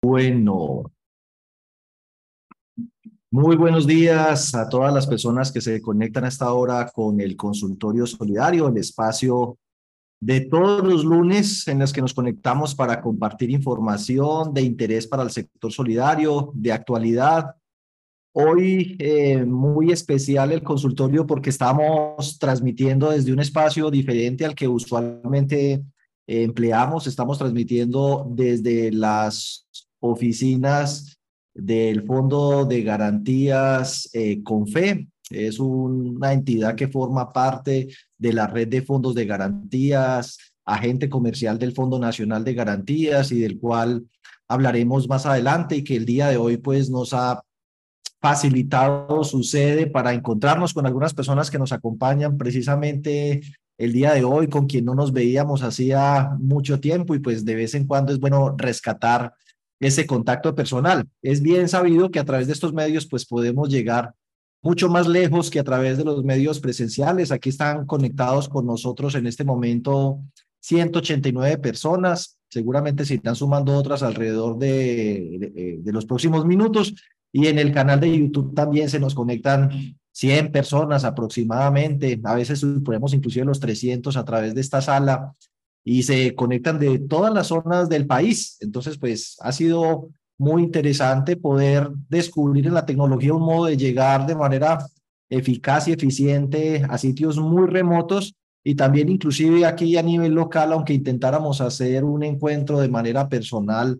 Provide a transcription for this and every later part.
Bueno, muy buenos días a todas las personas que se conectan a esta hora con el consultorio solidario, el espacio de todos los lunes en los que nos conectamos para compartir información de interés para el sector solidario, de actualidad. Hoy eh, muy especial el consultorio porque estamos transmitiendo desde un espacio diferente al que usualmente empleamos. Estamos transmitiendo desde las oficinas del Fondo de Garantías eh, CONFE. Es una entidad que forma parte de la red de fondos de garantías, agente comercial del Fondo Nacional de Garantías y del cual hablaremos más adelante y que el día de hoy pues nos ha facilitado su sede para encontrarnos con algunas personas que nos acompañan precisamente el día de hoy, con quien no nos veíamos hacía mucho tiempo y pues de vez en cuando es bueno rescatar ese contacto personal. Es bien sabido que a través de estos medios pues podemos llegar mucho más lejos que a través de los medios presenciales. Aquí están conectados con nosotros en este momento 189 personas. Seguramente se están sumando otras alrededor de, de, los próximos minutos. Y en el canal de YouTube también se nos conectan 100 personas aproximadamente. A veces podemos inclusive los 300 a través de esta sala y se conectan de todas las zonas del país. Entonces, pues ha sido muy interesante poder descubrir en la tecnología un modo de llegar de manera eficaz y eficiente a sitios muy remotos y también inclusive aquí a nivel local, aunque intentáramos hacer un encuentro de manera personal,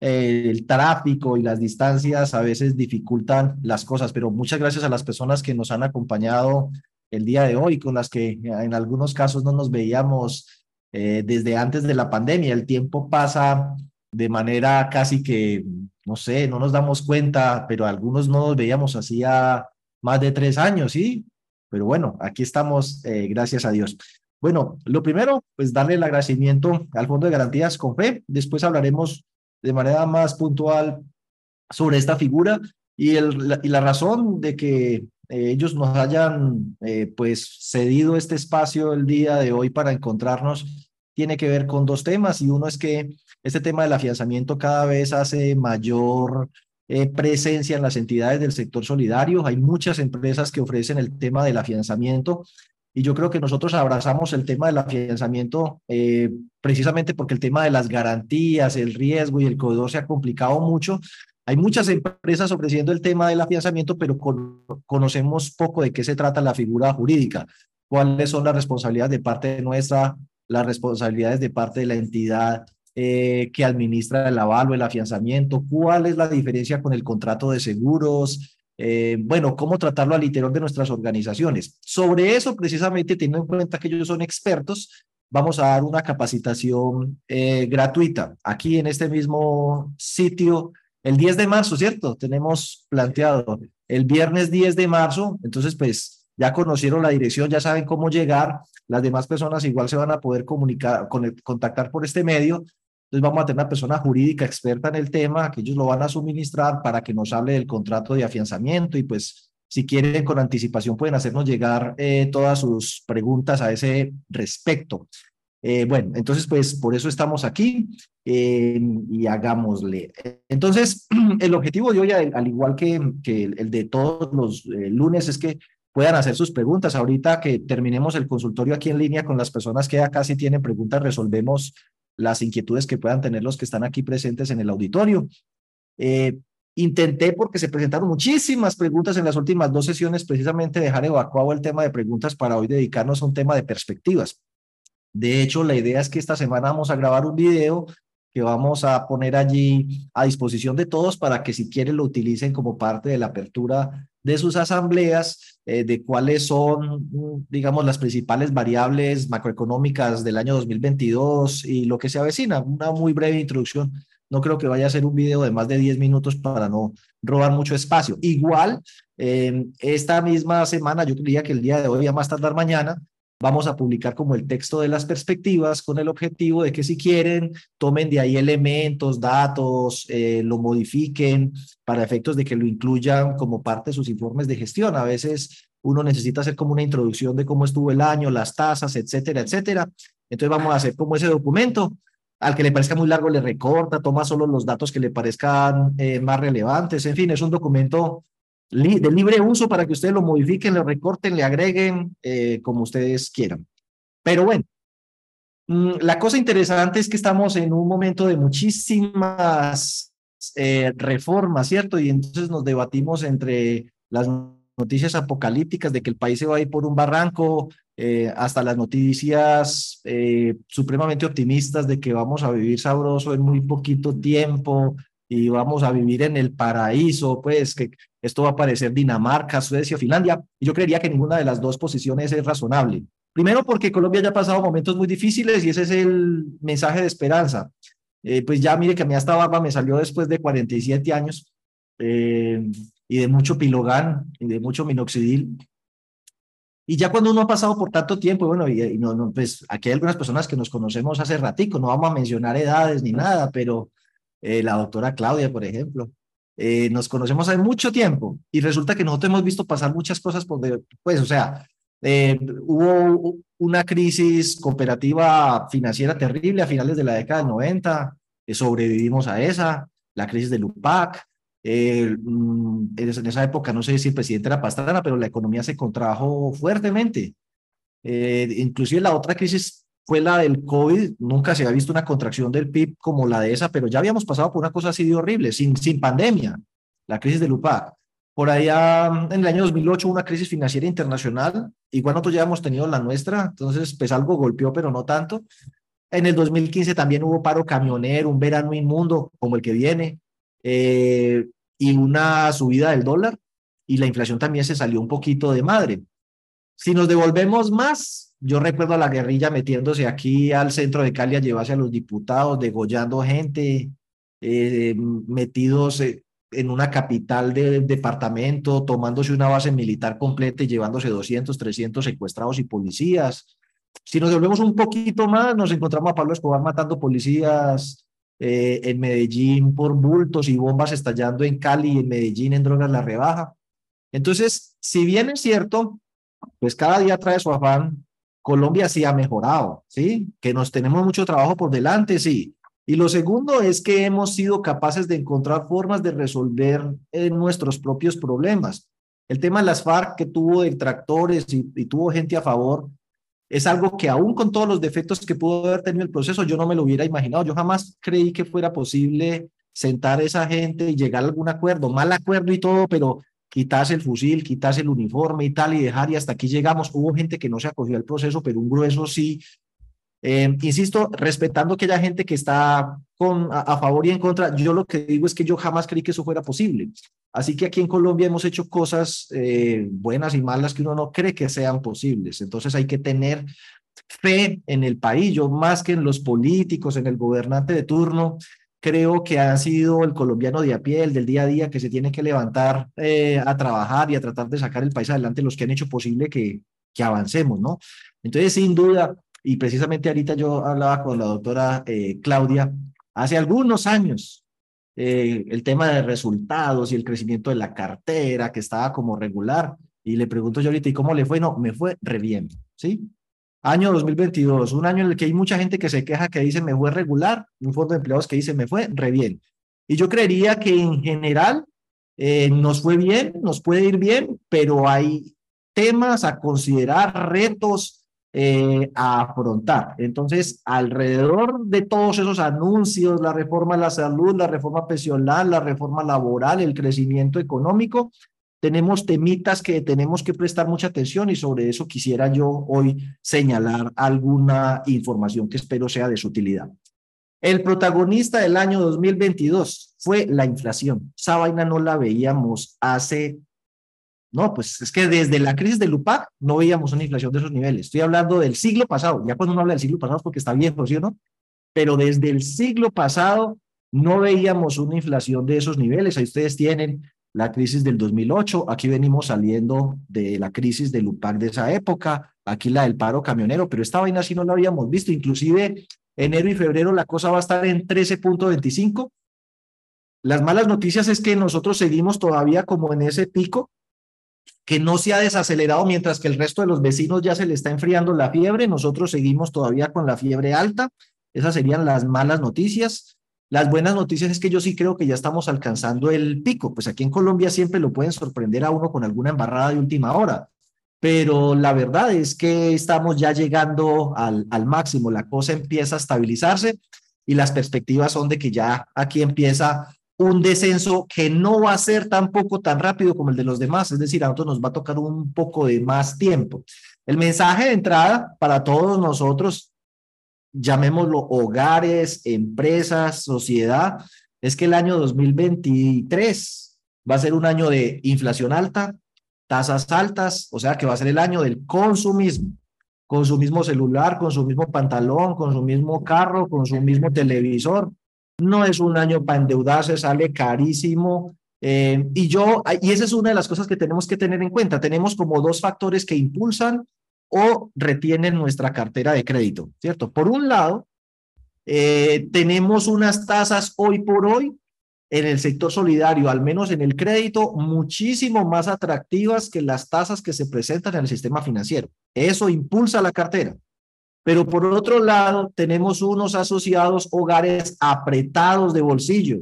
eh, el tráfico y las distancias a veces dificultan las cosas, pero muchas gracias a las personas que nos han acompañado el día de hoy, con las que en algunos casos no nos veíamos eh, desde antes de la pandemia. El tiempo pasa de manera casi que, no sé, no nos damos cuenta, pero algunos no nos veíamos hacía más de tres años, ¿sí? Pero bueno, aquí estamos, eh, gracias a Dios. Bueno, lo primero, pues darle el agradecimiento al Fondo de Garantías con fe. Después hablaremos de manera más puntual sobre esta figura y, el, la, y la razón de que eh, ellos nos hayan pues cedido este espacio el día de hoy para encontrarnos tiene que ver con dos temas y uno es que este tema del afianzamiento cada vez hace mayor eh, presencia en las entidades del sector solidario. Hay muchas empresas que ofrecen el tema del afianzamiento y yo creo que nosotros abrazamos el tema del afianzamiento eh, precisamente porque el tema de las garantías, el riesgo y el codor se ha complicado mucho. Hay muchas empresas ofreciendo el tema del afianzamiento, pero conocemos poco de qué se trata la figura jurídica, cuáles son las responsabilidades de parte nuestra las responsabilidades de parte de la entidad eh, que administra el aval o el afianzamiento, cuál es la diferencia con el contrato de seguros, eh, bueno, cómo tratarlo al interior de nuestras organizaciones. Sobre eso, precisamente, teniendo en cuenta que ellos son expertos, vamos a dar una capacitación eh, gratuita aquí en este mismo sitio el 10 de marzo, ¿cierto? Tenemos planteado el viernes 10 de marzo, entonces pues ya conocieron la dirección, ya saben cómo llegar las demás personas igual se van a poder comunicar, contactar por este medio. Entonces vamos a tener una persona jurídica experta en el tema, que ellos lo van a suministrar para que nos hable del contrato de afianzamiento y pues si quieren con anticipación pueden hacernos llegar eh, todas sus preguntas a ese respecto. Eh, bueno, entonces pues por eso estamos aquí eh, y hagámosle. Entonces el objetivo de hoy, al, igual que, que el, de todos los lunes, es que puedan hacer sus preguntas. Ahorita que terminemos el consultorio aquí en línea con las personas que acá sí tienen preguntas, resolvemos las inquietudes que puedan tener los que están aquí presentes en el auditorio. Eh, intenté, porque se presentaron muchísimas preguntas en las últimas dos sesiones, precisamente dejar evacuado el tema de preguntas para hoy dedicarnos a un tema de perspectivas. De hecho, la idea es que esta semana vamos a grabar un video que vamos a poner allí a disposición de todos para que si quieren lo utilicen como parte de la apertura de sus asambleas, eh, de cuáles son, digamos, las principales variables macroeconómicas del año 2022 y lo que se avecina. Una muy breve introducción. No creo que vaya a ser un video de más de 10 minutos para no robar mucho espacio. Igual, esta misma semana, yo diría que el día de hoy, a más tardar mañana, vamos a publicar como el texto de las perspectivas con el objetivo de que si quieren tomen de ahí elementos, datos, eh, lo modifiquen para efectos de que lo incluyan como parte de sus informes de gestión. A veces uno necesita hacer como una introducción de cómo estuvo el año, las tasas, etcétera, etcétera. Entonces vamos a hacer como ese documento al que le parezca muy largo le recorta, toma solo los datos que le parezcan eh, más relevantes. En fin, es un documento de libre uso para que ustedes lo modifiquen, lo recorten, le agreguen eh, como ustedes quieran. Pero bueno, mm, la cosa interesante es que estamos en un momento de muchísimas eh, reformas, ¿cierto? Y entonces nos debatimos entre las noticias apocalípticas de que el país se va a ir por un barranco, eh, hasta las noticias eh, supremamente optimistas de que vamos a vivir sabroso en muy poquito tiempo y vamos a vivir en el paraíso, pues que esto va a parecer Dinamarca, Suecia, Finlandia. Y yo creería que ninguna de las dos posiciones es razonable. Primero porque Colombia ya ha pasado momentos muy difíciles y ese es el mensaje de esperanza. Eh, pues ya mire que a mí esta barba me salió después de 47 años y de mucho pilogán y de mucho minoxidil. Y ya cuando uno ha pasado por tanto tiempo, bueno, y, no, no, pues aquí hay algunas personas que nos conocemos hace ratico, no vamos a mencionar edades ni nada, pero eh, la doctora Claudia, por ejemplo, eh, nos conocemos hace mucho tiempo y resulta que nosotros hemos visto pasar muchas cosas, por pues, o sea, eh, hubo una crisis cooperativa financiera terrible a finales de la década del 90, sobrevivimos a esa, la crisis del UPAC, eh, mm, en esa época, no sé si el presidente era Pastrana, pero la economía se contrajo fuertemente. Eh, inclusive la otra crisis fue la del COVID. Nunca se había visto una contracción del PIB como la de esa, pero ya habíamos pasado por una cosa así de horrible, sin, sin pandemia, la crisis del UPAC. Por allá en el año 2008 una crisis financiera internacional, igual nosotros ya hemos tenido la nuestra, entonces pues algo golpeó, pero no tanto. En el 2015 también hubo paro camionero, un verano inmundo como el que viene. Eh, y una subida del dólar y la inflación también se salió un poquito de madre. Si nos devolvemos más, yo recuerdo a la guerrilla metiéndose aquí al centro de Cali a llevarse a los diputados, degollando gente, eh, metidos eh, en una capital del departamento, tomándose una base militar completa y llevándose 200, 300 secuestrados y policías. Si nos devolvemos un poquito más, nos encontramos a Pablo Escobar matando policías eh, en Medellín por bultos y bombas estallando en Cali en Medellín en drogas la rebaja. Entonces, si bien es cierto, pues cada día trae su afán, Colombia sí ha mejorado, ¿sí? Que nos tenemos mucho trabajo por delante, sí. Y lo segundo es que hemos sido capaces de encontrar formas de resolver eh, nuestros propios problemas. El tema de las FARC que tuvo detractores y, y tuvo gente a favor, es algo que aún con todos los defectos que pudo haber tenido el proceso, yo no me lo hubiera imaginado. Yo jamás creí que fuera posible sentar a esa gente y llegar a algún acuerdo, mal acuerdo y todo, pero quitarse el fusil, quitarse el uniforme y tal y dejar y hasta aquí llegamos. Hubo gente que no se acogió al proceso, pero un grueso sí. Eh, insisto, respetando que haya gente que está con, a, favor y en contra, yo lo que digo es que yo jamás creí que eso fuera posible. Así que aquí en Colombia hemos hecho cosas eh, buenas y malas que uno no cree que sean posibles. Entonces hay que tener fe en el país, yo más que en los políticos, en el gobernante de turno, creo que ha sido el colombiano de a pie, el del día a día, que se tiene que levantar eh, a trabajar y a tratar de sacar el país adelante, los que han hecho posible que, que avancemos, ¿no? Entonces, sin duda, y precisamente ahorita yo hablaba con la doctora eh, Claudia, hace algunos años, eh, el tema de resultados y el crecimiento de la cartera, que estaba como regular. Y le pregunto yo ahorita, ¿y cómo le fue? No, me fue re bien, ¿sí? Año 2022, un año en el que hay mucha gente que se queja que dice me fue regular, un fondo de empleados que dice me fue re bien. Y yo creería que en general eh, nos fue bien, nos puede ir bien, pero hay temas a considerar, retos eh, a afrontar. Entonces, alrededor de todos esos anuncios, la reforma a la salud, la reforma pensional, la reforma laboral, el crecimiento económico, tenemos temitas que tenemos que prestar mucha atención y sobre eso quisiera yo hoy señalar alguna información que espero sea de su utilidad. El protagonista del año 2022 fue la inflación. Esa vaina no la veíamos hace no, pues es que desde la crisis del UPAC no veíamos una inflación de esos niveles. Estoy hablando del siglo pasado. Ya cuando uno habla del siglo pasado es porque está viejo, ¿sí o no? Pero desde el siglo pasado no veíamos una inflación de esos niveles. Ahí ustedes tienen la crisis del 2008. Aquí venimos saliendo de la crisis del UPAC de esa época. Aquí la del paro camionero, pero esta vaina sí no la habíamos visto. Inclusive enero y febrero la cosa va a estar en 13.25. Las malas noticias es que nosotros seguimos todavía como en ese pico que no se ha desacelerado mientras que el resto de los vecinos ya se le está enfriando la fiebre, nosotros seguimos todavía con la fiebre alta. Esas serían las malas noticias. Las buenas noticias es que yo sí creo que ya estamos alcanzando el pico. Pues aquí en Colombia siempre lo pueden sorprender a uno con alguna embarrada de última hora. Pero la verdad es que estamos ya llegando al, al máximo. La cosa empieza a estabilizarse y las perspectivas son de que ya aquí empieza un descenso que no va a ser tampoco tan rápido como el de los demás, es decir, a nosotros nos va a tocar un poco de más tiempo. El mensaje de entrada para todos nosotros, llamémoslo hogares, empresas, sociedad, es que el año 2023 va a ser un año de inflación alta, tasas altas, o sea que va a ser el año del consumismo con su mismo celular, con su mismo pantalón, con su mismo carro, con su mismo televisor, no es un año para endeudarse, sale carísimo. Eh, y yo, y esa es una de las cosas que tenemos que tener en cuenta. Tenemos como dos factores que impulsan o retienen nuestra cartera de crédito, ¿cierto? Por un lado, eh, tenemos unas tasas hoy por hoy en el sector solidario, al menos en el crédito, muchísimo más atractivas que las tasas que se presentan en el sistema financiero. Eso impulsa la cartera. Pero por otro lado, tenemos unos asociados hogares apretados de bolsillo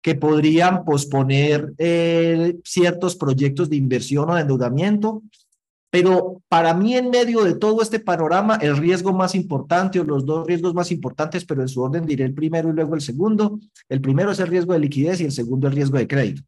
que podrían posponer eh, ciertos proyectos de inversión o de endeudamiento. Pero para mí, en medio de todo este panorama, el riesgo más importante o los dos riesgos más importantes, pero en su orden diré el primero y luego el segundo. El primero es el riesgo de liquidez y el segundo el riesgo de crédito.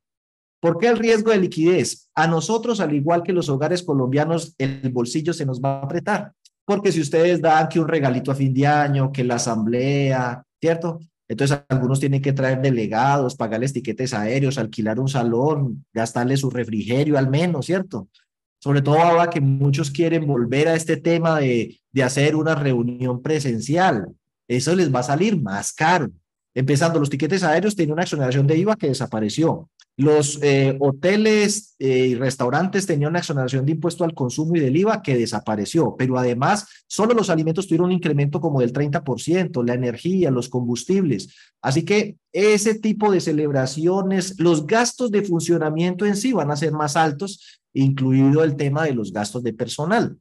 ¿Por qué el riesgo de liquidez? A nosotros, al igual que los hogares colombianos, el bolsillo se nos va a apretar. Porque si ustedes dan que un regalito a fin de año, que la asamblea, ¿cierto? Entonces algunos tienen que traer delegados, pagarles tiquetes aéreos, alquilar un salón, gastarle su refrigerio al menos, ¿cierto? Sobre todo ahora que muchos quieren volver a este tema de, de hacer una reunión presencial. Eso les va a salir más caro. Empezando, los tiquetes aéreos tienen una exoneración de IVA que desapareció. Los eh, hoteles eh, y restaurantes tenían una exoneración de impuesto al consumo y del IVA que desapareció, pero además solo los alimentos tuvieron un incremento como del 30%, la energía, los combustibles. Así que ese tipo de celebraciones, los gastos de funcionamiento en sí van a ser más altos, incluido el tema de los gastos de personal.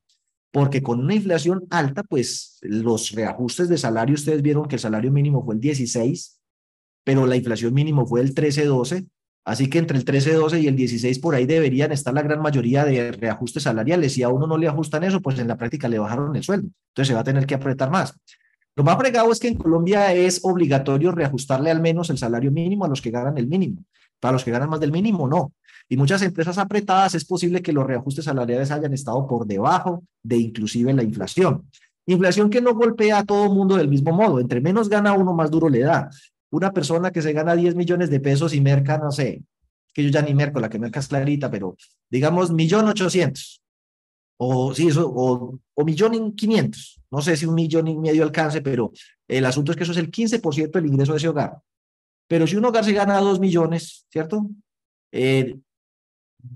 Porque con una inflación alta, pues los reajustes de salario, ustedes vieron que el salario mínimo fue el 16, pero la inflación mínimo fue el 13-12 Así que entre el 13-12 y el 16 por ahí deberían estar la gran mayoría de reajustes salariales. Si a uno no le ajustan eso, pues en la práctica le bajaron el sueldo. Entonces se va a tener que apretar más. Lo más fregado es que en Colombia es obligatorio reajustarle al menos el salario mínimo a los que ganan el mínimo. Para los que ganan más del mínimo, no. Y muchas empresas apretadas es posible que los reajustes salariales hayan estado por debajo de inclusive la inflación. Inflación que no golpea a todo mundo del mismo modo. Entre menos gana uno, más duro le da una persona que se gana 10 millones de pesos y merca, no sé, que yo ya ni merco, la que merca es clarita, pero digamos millón ochocientos, o sí, eso, o, o millón quinientos, no sé si un millón y medio alcance, pero el asunto es que eso es el 15% del ingreso de ese hogar. Pero si un hogar se gana 2 millones, ¿cierto? Eh,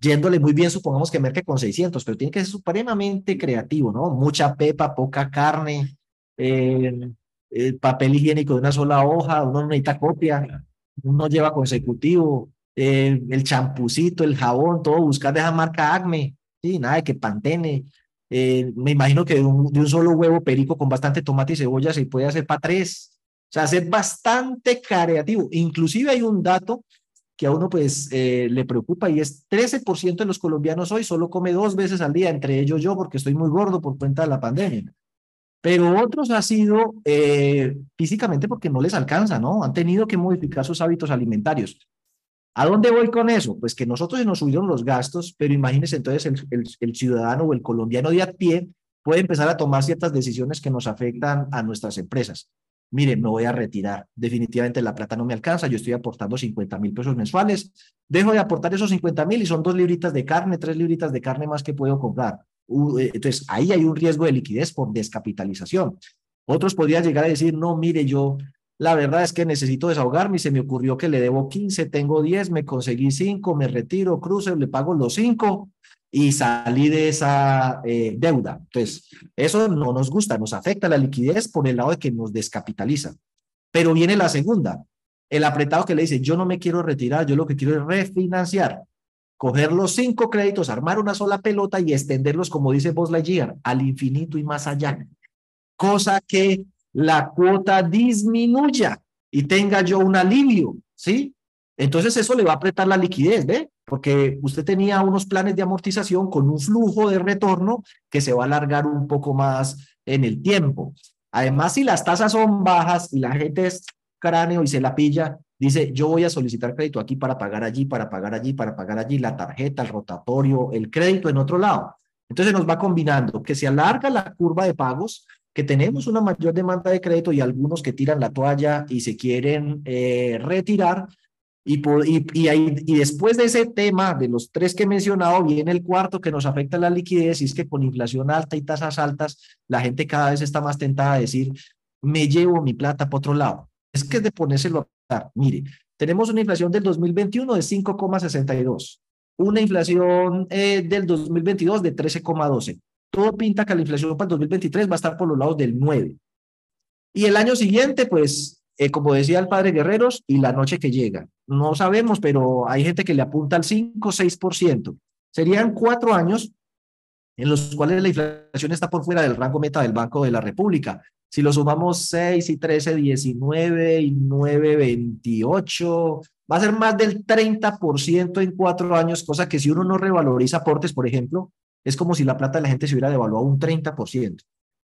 yéndole muy bien, supongamos que merque con 600, pero tiene que ser supremamente creativo, ¿no? Mucha pepa, poca carne, eh, el papel higiénico de una sola hoja, uno no necesita copia, uno lleva consecutivo, eh, el champucito, el jabón, todo, buscar de esa marca Acme, sí, nada que Pantene. Eh, me imagino que de un, de un, solo huevo perico con bastante tomate y cebolla se puede hacer para tres. O sea, ser bastante creativo. Inclusive hay un dato que a uno pues eh, le preocupa y es 13% de los colombianos hoy solo come dos veces al día, entre ellos yo porque estoy muy gordo por cuenta de la pandemia pero otros ha sido eh, físicamente porque no les alcanza, ¿no? Han tenido que modificar sus hábitos alimentarios. ¿A dónde voy con eso? Pues que nosotros nos subieron los gastos, pero imagínense entonces el, el, ciudadano o el colombiano de a pie puede empezar a tomar ciertas decisiones que nos afectan a nuestras empresas. Miren, me voy a retirar. Definitivamente la plata no me alcanza. Yo estoy aportando 50 mil pesos mensuales. Dejo de aportar esos 50 mil y son dos libritas de carne, tres libritas de carne más que puedo comprar. Eh, entonces, ahí hay un riesgo de liquidez por descapitalización. Otros podrían llegar a decir, no, mire, yo la verdad es que necesito desahogarme y se me ocurrió que le debo 15, tengo 10, me conseguí 5, me retiro, cruce, le pago los 5 y salí de esa eh, deuda. Entonces, eso no nos gusta, nos afecta la liquidez por el lado de que nos descapitaliza. Pero viene la segunda, el apretado que le dice, yo no me quiero retirar, yo lo que quiero es refinanciar coger los cinco créditos, armar una sola pelota y extenderlos, como dice Buzz Lightyear, al infinito y más allá. Cosa que la cuota disminuya y tenga yo un alivio, ¿sí? Entonces eso le va a apretar la liquidez, ¿ve? Porque usted tenía unos planes de amortización con un flujo de retorno que se va a alargar un poco más en el tiempo. Además, si las tasas son bajas y la gente es cráneo y se la pilla, dice, yo voy a solicitar crédito aquí para pagar allí, para pagar allí, para pagar allí, la tarjeta, el rotatorio, el crédito en otro lado. Entonces nos va combinando que se alarga la curva de pagos, que tenemos una mayor demanda de crédito y algunos que tiran la toalla y se quieren eh, retirar, y, y, después de ese tema, de los tres que he mencionado, viene el cuarto que nos afecta la liquidez y es que con inflación alta y tasas altas, la gente cada vez está más tentada a decir, me llevo mi plata para otro lado. Es que es de ponérselo a dar. Mire, tenemos una inflación del 2021 de 5,62, una inflación eh, del 2022 de 13,12. Todo pinta que la inflación para el 2023 va a estar por los lados del 9. Y el año siguiente, pues eh, como decía el padre Guerreros, y la noche que llega. No sabemos, pero hay gente que le apunta al 5 o 6%. Serían cuatro años en los cuales la inflación está por fuera del rango meta del Banco de la República. Si lo sumamos 6 y 13, 19 y 9, 28, va a ser más del 30% en cuatro años, cosa que si uno no revaloriza aportes, por ejemplo, es como si la plata de la gente se hubiera devaluado un 30%.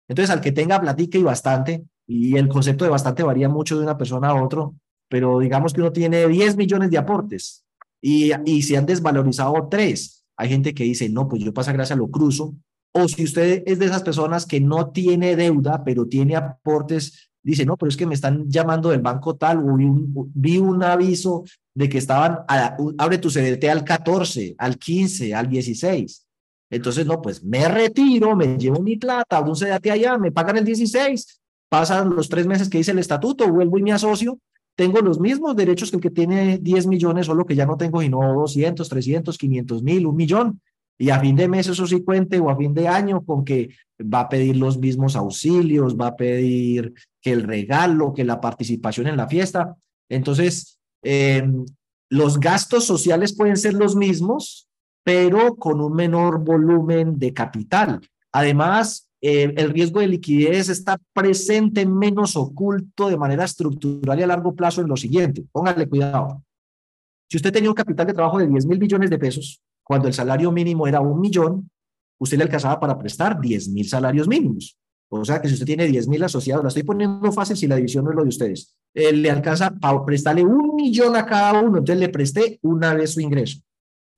Entonces, al que tenga platica y bastante, y el concepto de bastante varía mucho de una persona a otro, pero digamos que uno tiene 10 millones de aportes y, y se han desvalorizado tres. Hay gente que dice, no, pues yo pasa gracia lo cruzo. O si usted es de esas personas que no tiene deuda, pero tiene aportes, dice, no, pero es que me están llamando del banco tal, o vi un, vi un aviso de que estaban, abre tu CDT al 14, al 15, al 16. Entonces, no, pues me retiro, me llevo mi plata, abro un CDT allá, me pagan el 16 pasan los tres meses que dice el estatuto, vuelvo y me asocio, tengo los mismos derechos que el que tiene 10 millones, solo que ya no tengo sino 200, 300, 500 mil, un millón. Y a fin de mes eso sí cuente o a fin de año con que va a pedir los mismos auxilios, va a pedir que el regalo, que la participación en la fiesta. Entonces, em, los gastos sociales pueden ser los mismos, pero con un menor volumen de capital. Además, eh, el riesgo de liquidez está presente menos oculto de manera estructural y a largo plazo en lo siguiente. Póngale cuidado. Si usted tenía un capital de trabajo de 10 mil millones de pesos, cuando el salario mínimo era un millón, usted le alcanzaba para prestar 10 mil salarios mínimos. O sea que si usted tiene 10 mil asociados, la estoy poniendo fácil si la división no es lo de ustedes, eh, le alcanza para prestarle un millón a cada uno, entonces le presté una vez su ingreso.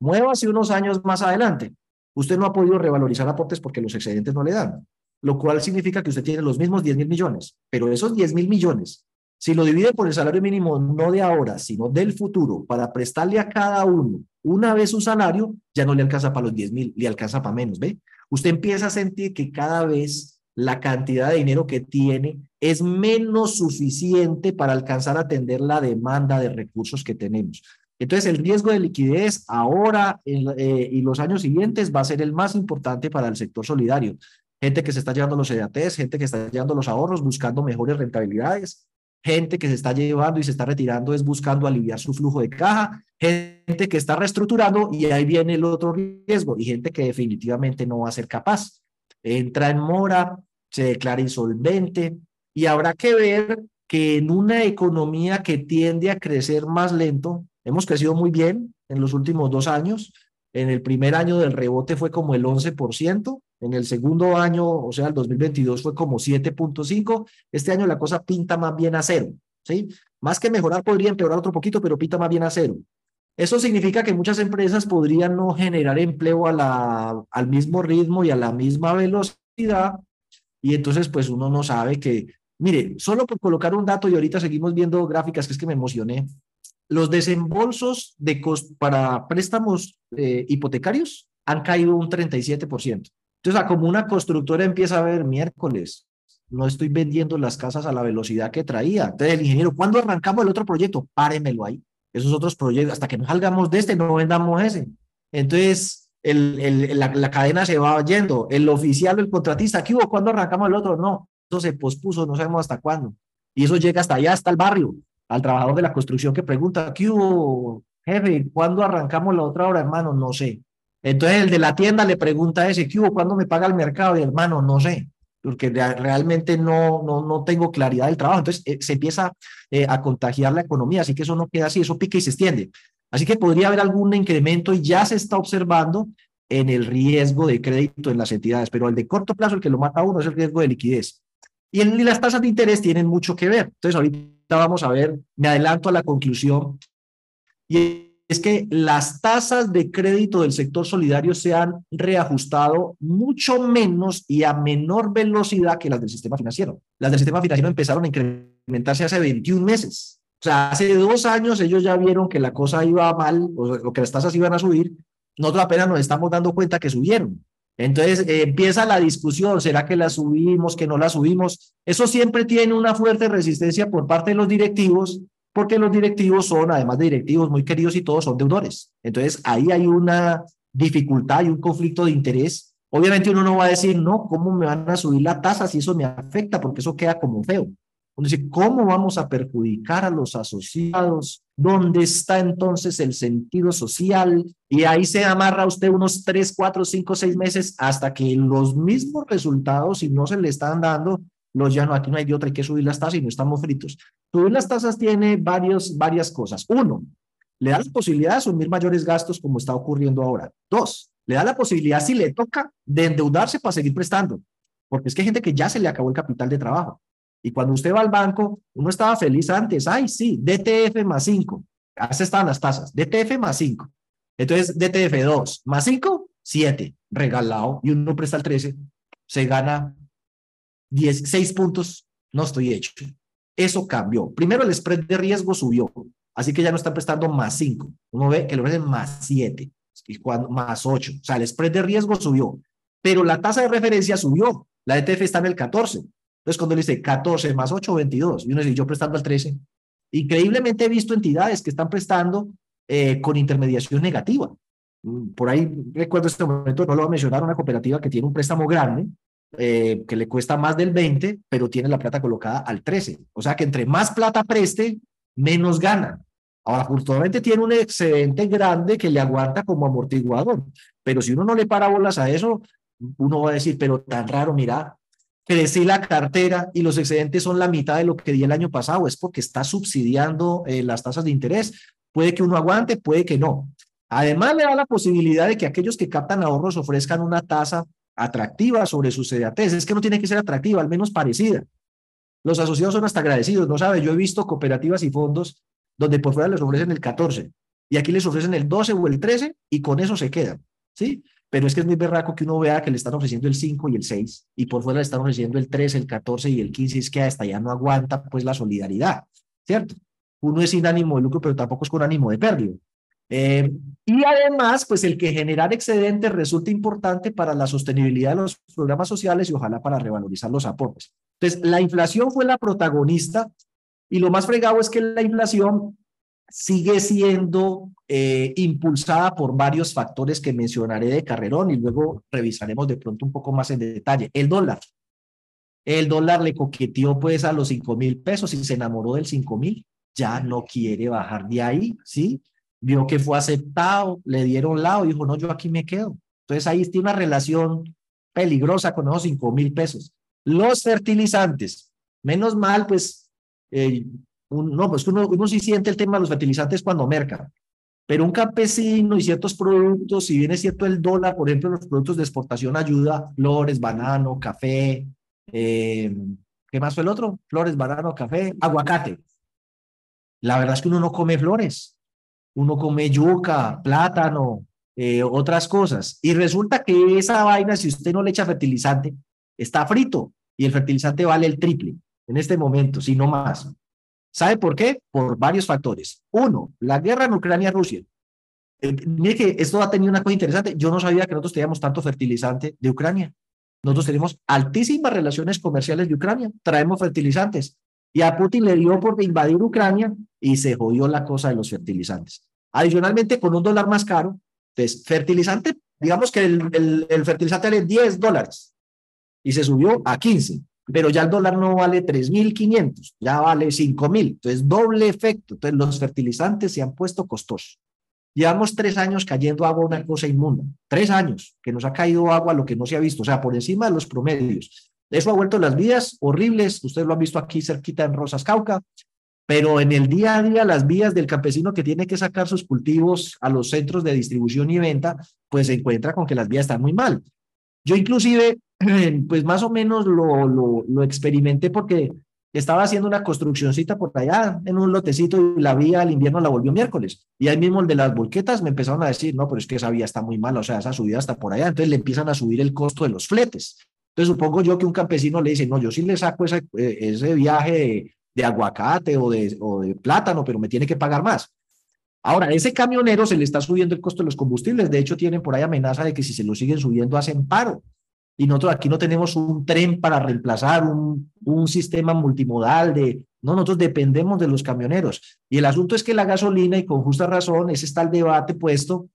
Muévase unos años más adelante. Usted no ha podido revalorizar aportes porque los excedentes no le dan lo cual significa que usted tiene los mismos 10 mil millones, pero esos 10 mil millones, si lo divide por el salario mínimo no de ahora, sino del futuro, para prestarle a cada uno una vez su salario, ya no le alcanza para los 10 mil, le alcanza para menos, ¿ve? Usted empieza a sentir que cada vez la cantidad de dinero que tiene es menos suficiente para alcanzar a atender la demanda de recursos que tenemos. Entonces, el riesgo de liquidez ahora eh, y los años siguientes va a ser el más importante para el sector solidario gente que se está llevando los EATs, gente que está llevando los ahorros buscando mejores rentabilidades, gente que se está llevando y se está retirando es buscando aliviar su flujo de caja, gente que está reestructurando y ahí viene el otro riesgo y gente que definitivamente no va a ser capaz. Entra en mora, se declara insolvente y habrá que ver que en una economía que tiende a crecer más lento, hemos crecido muy bien en los últimos dos años, en el primer año del rebote fue como el 11%, en el segundo año, o sea, el 2022 fue como 7.5. Este año la cosa pinta más bien a cero, ¿sí? Más que mejorar, podría empeorar otro poquito, pero pinta más bien a cero. Eso significa que muchas empresas podrían no generar empleo a la, al mismo ritmo y a la misma velocidad. Y entonces, pues uno no sabe que, mire, solo por colocar un dato y ahorita seguimos viendo gráficas, que es que me emocioné. Los desembolsos de para préstamos eh, hipotecarios han caído un 37%. Entonces, como una constructora empieza a ver miércoles, no estoy vendiendo las casas a la velocidad que traía. Entonces, el ingeniero, ¿cuándo arrancamos el otro proyecto? Páremelo ahí. Esos otros proyectos, hasta que no salgamos de este, no vendamos ese. Entonces, la, cadena se va yendo. El oficial el contratista, ¿qué hubo? ¿Cuándo arrancamos el otro? No, eso se pospuso, no sabemos hasta cuándo. Y eso llega hasta allá, hasta el barrio, al trabajador de la construcción que pregunta, ¿qué hubo, jefe? ¿Cuándo arrancamos la otra hora, hermano? No sé. Entonces el de la tienda le pregunta a ese, ¿qué hubo? ¿Cuándo me paga el mercado? Y hermano, no sé. porque realmente no, no, no tengo claridad del trabajo. Entonces eh, se empieza eh, a contagiar la economía, así que eso no queda así, eso pica y se extiende. Así que podría haber algún incremento y ya se está observando en el riesgo de crédito en las entidades, pero el de corto plazo, el que lo mata a uno, es el riesgo de liquidez. Y, y las tasas de interés tienen mucho que ver. Entonces ahorita vamos a ver, me adelanto a la conclusión, y es que las tasas de crédito del sector solidario se han reajustado mucho menos y a menor velocidad que las del sistema financiero. Las del sistema financiero empezaron a incrementarse hace 21 meses. O sea, hace dos años ellos ya vieron que la cosa iba mal o que las tasas iban a subir. Nosotros apenas nos estamos dando cuenta que subieron. Entonces eh, empieza la discusión, ¿será que la subimos, que no la subimos? Eso siempre tiene una fuerte resistencia por parte de los directivos porque los directivos son, además de directivos muy queridos y todos, son deudores. Entonces, ahí hay una dificultad y un conflicto de interés. Obviamente uno no va a decir, no, ¿cómo me van a subir la tasa si eso me afecta? Porque eso queda como feo. Dice, ¿cómo vamos a perjudicar a los asociados? ¿Dónde está entonces el sentido social? Y ahí se amarra usted unos tres, cuatro, cinco, seis meses hasta que los mismos resultados, si no se le están dando, los ya no, aquí no hay otra, hay que subir las tasas y no estamos fritos. Subir las tasas tiene varios, varias cosas. Uno, le da la posibilidad de asumir mayores gastos como está ocurriendo ahora. Dos, le da la posibilidad, si le toca, de endeudarse para seguir prestando. Porque es que hay gente que ya se le acabó el capital de trabajo. Y cuando usted va al banco, uno estaba feliz antes. Ay, sí, DTF más 5. Así estaban las tasas. DTF más 5. Entonces, DTF 2 más 5, 7. Regalado. Y uno presta el 13. Se gana 16 puntos, no estoy hecho. Eso cambió. Primero el spread de riesgo subió, así que ya no está prestando más 5. Uno ve que lo es más 7, y cuando, más 8. O sea, el spread de riesgo subió, pero la tasa de referencia subió. La ETF está en el 14. Entonces, cuando le dice 14 más 8, 22, y uno dice, yo prestando al 13. Increíblemente he visto entidades que están prestando eh, con intermediación negativa. Mm, por ahí recuerdo este momento, no lo voy a mencionar, una cooperativa que tiene un préstamo grande, eh, que le cuesta más del 20, pero tiene la plata colocada al 13. O sea que entre más plata preste, menos gana. Ahora, afortunadamente tiene un excedente grande que le aguanta como amortiguador, pero si uno no le para bolas a eso, uno va a decir, pero tan raro, mira, crecí la cartera y los excedentes son la mitad de lo que di el año pasado, es porque está subsidiando eh, las tasas de interés. Puede que uno aguante, puede que no. Además, le da la posibilidad de que aquellos que captan ahorros ofrezcan una tasa atractiva sobre sus CDATs. Es que no tiene que ser atractiva, al menos parecida. Los asociados son hasta agradecidos, ¿no sabe? Yo he visto cooperativas y fondos donde por fuera les ofrecen el 14 y aquí les ofrecen el 12 o el 13 y con eso se quedan, ¿sí? Pero es que es muy berraco que uno vea que le están ofreciendo el 5 y el 6 y por fuera le están ofreciendo el 13, el 14 y el 15 es que hasta ya no aguanta pues la solidaridad, ¿cierto? Uno es sin ánimo de lucro, pero tampoco es con ánimo de pérdida. Eh, y además, pues el que generar excedentes resulta importante para la sostenibilidad de los programas sociales y ojalá para revalorizar los aportes. Entonces, la inflación fue la protagonista y lo más fregado es que la inflación sigue siendo eh, impulsada por varios factores que mencionaré de carrerón y luego revisaremos de pronto un poco más en detalle. El dólar. El dólar le coqueteó pues a los 5 mil pesos y se enamoró del 5 mil. Ya no quiere bajar de ahí, ¿sí? vio que fue aceptado, le dieron lado, dijo, no, yo aquí me quedo. Entonces ahí está una relación peligrosa con esos cinco mil pesos. Los fertilizantes, menos mal, pues, eh, no, pues uno, uno sí siente el tema de los fertilizantes cuando merca, pero un campesino y ciertos productos, si bien es cierto el dólar, por ejemplo, los productos de exportación ayuda, flores, banano, café, eh, ¿qué más fue el otro? Flores, banano, café, aguacate. La verdad es que uno no come flores, uno come yuca, plátano, eh, otras cosas. Y resulta que esa vaina, si usted no le echa fertilizante, está frito y el fertilizante vale el triple en este momento, si no más. ¿Sabe por qué? Por varios factores. Uno, la guerra en Ucrania-Rusia. Eh, mire que esto ha tenido una cosa interesante. Yo no sabía que nosotros teníamos tanto fertilizante de Ucrania. Nosotros tenemos altísimas relaciones comerciales de Ucrania. Traemos fertilizantes. Y a Putin le dio por invadir Ucrania y se jodió la cosa de los fertilizantes. Adicionalmente, con un dólar más caro, entonces, fertilizante, digamos que el, el, fertilizante vale 10 dólares y se subió a 15, pero ya el dólar no vale 3.500, ya vale 5.000, entonces doble efecto. Entonces, los fertilizantes se han puesto costosos. Llevamos tres años cayendo agua, una cosa inmunda. Tres años que nos ha caído agua lo que no se ha visto, o sea, por encima de los promedios. Eso ha vuelto las vías horribles, ustedes lo han visto aquí cerquita en Rosas Cauca, pero en el día a día las vías del campesino que tiene que sacar sus cultivos a los centros de distribución y venta, pues se encuentra con que las vías están muy mal. Yo inclusive, pues más o menos lo, lo, experimenté porque estaba haciendo una construccióncita por allá en un lotecito y la vía al invierno la volvió miércoles. Y ahí mismo el de las volquetas me empezaron a decir, no, pero es que esa vía está muy mala, o sea, esa subida está por allá. Entonces le empiezan a subir el costo de los fletes. Entonces supongo yo que un campesino le dice, no, yo sí le saco ese, eh, ese viaje de, aguacate o de, o de plátano, pero me tiene que pagar más. Ahora, ese camionero se le está subiendo el costo de los combustibles. De hecho, tienen por ahí amenaza de que si se lo siguen subiendo hacen paro y nosotros aquí no tenemos un tren para reemplazar un, un sistema multimodal de, no, nosotros dependemos de los camioneros. Y el asunto es que la gasolina, y con justa razón, ese está el debate puesto,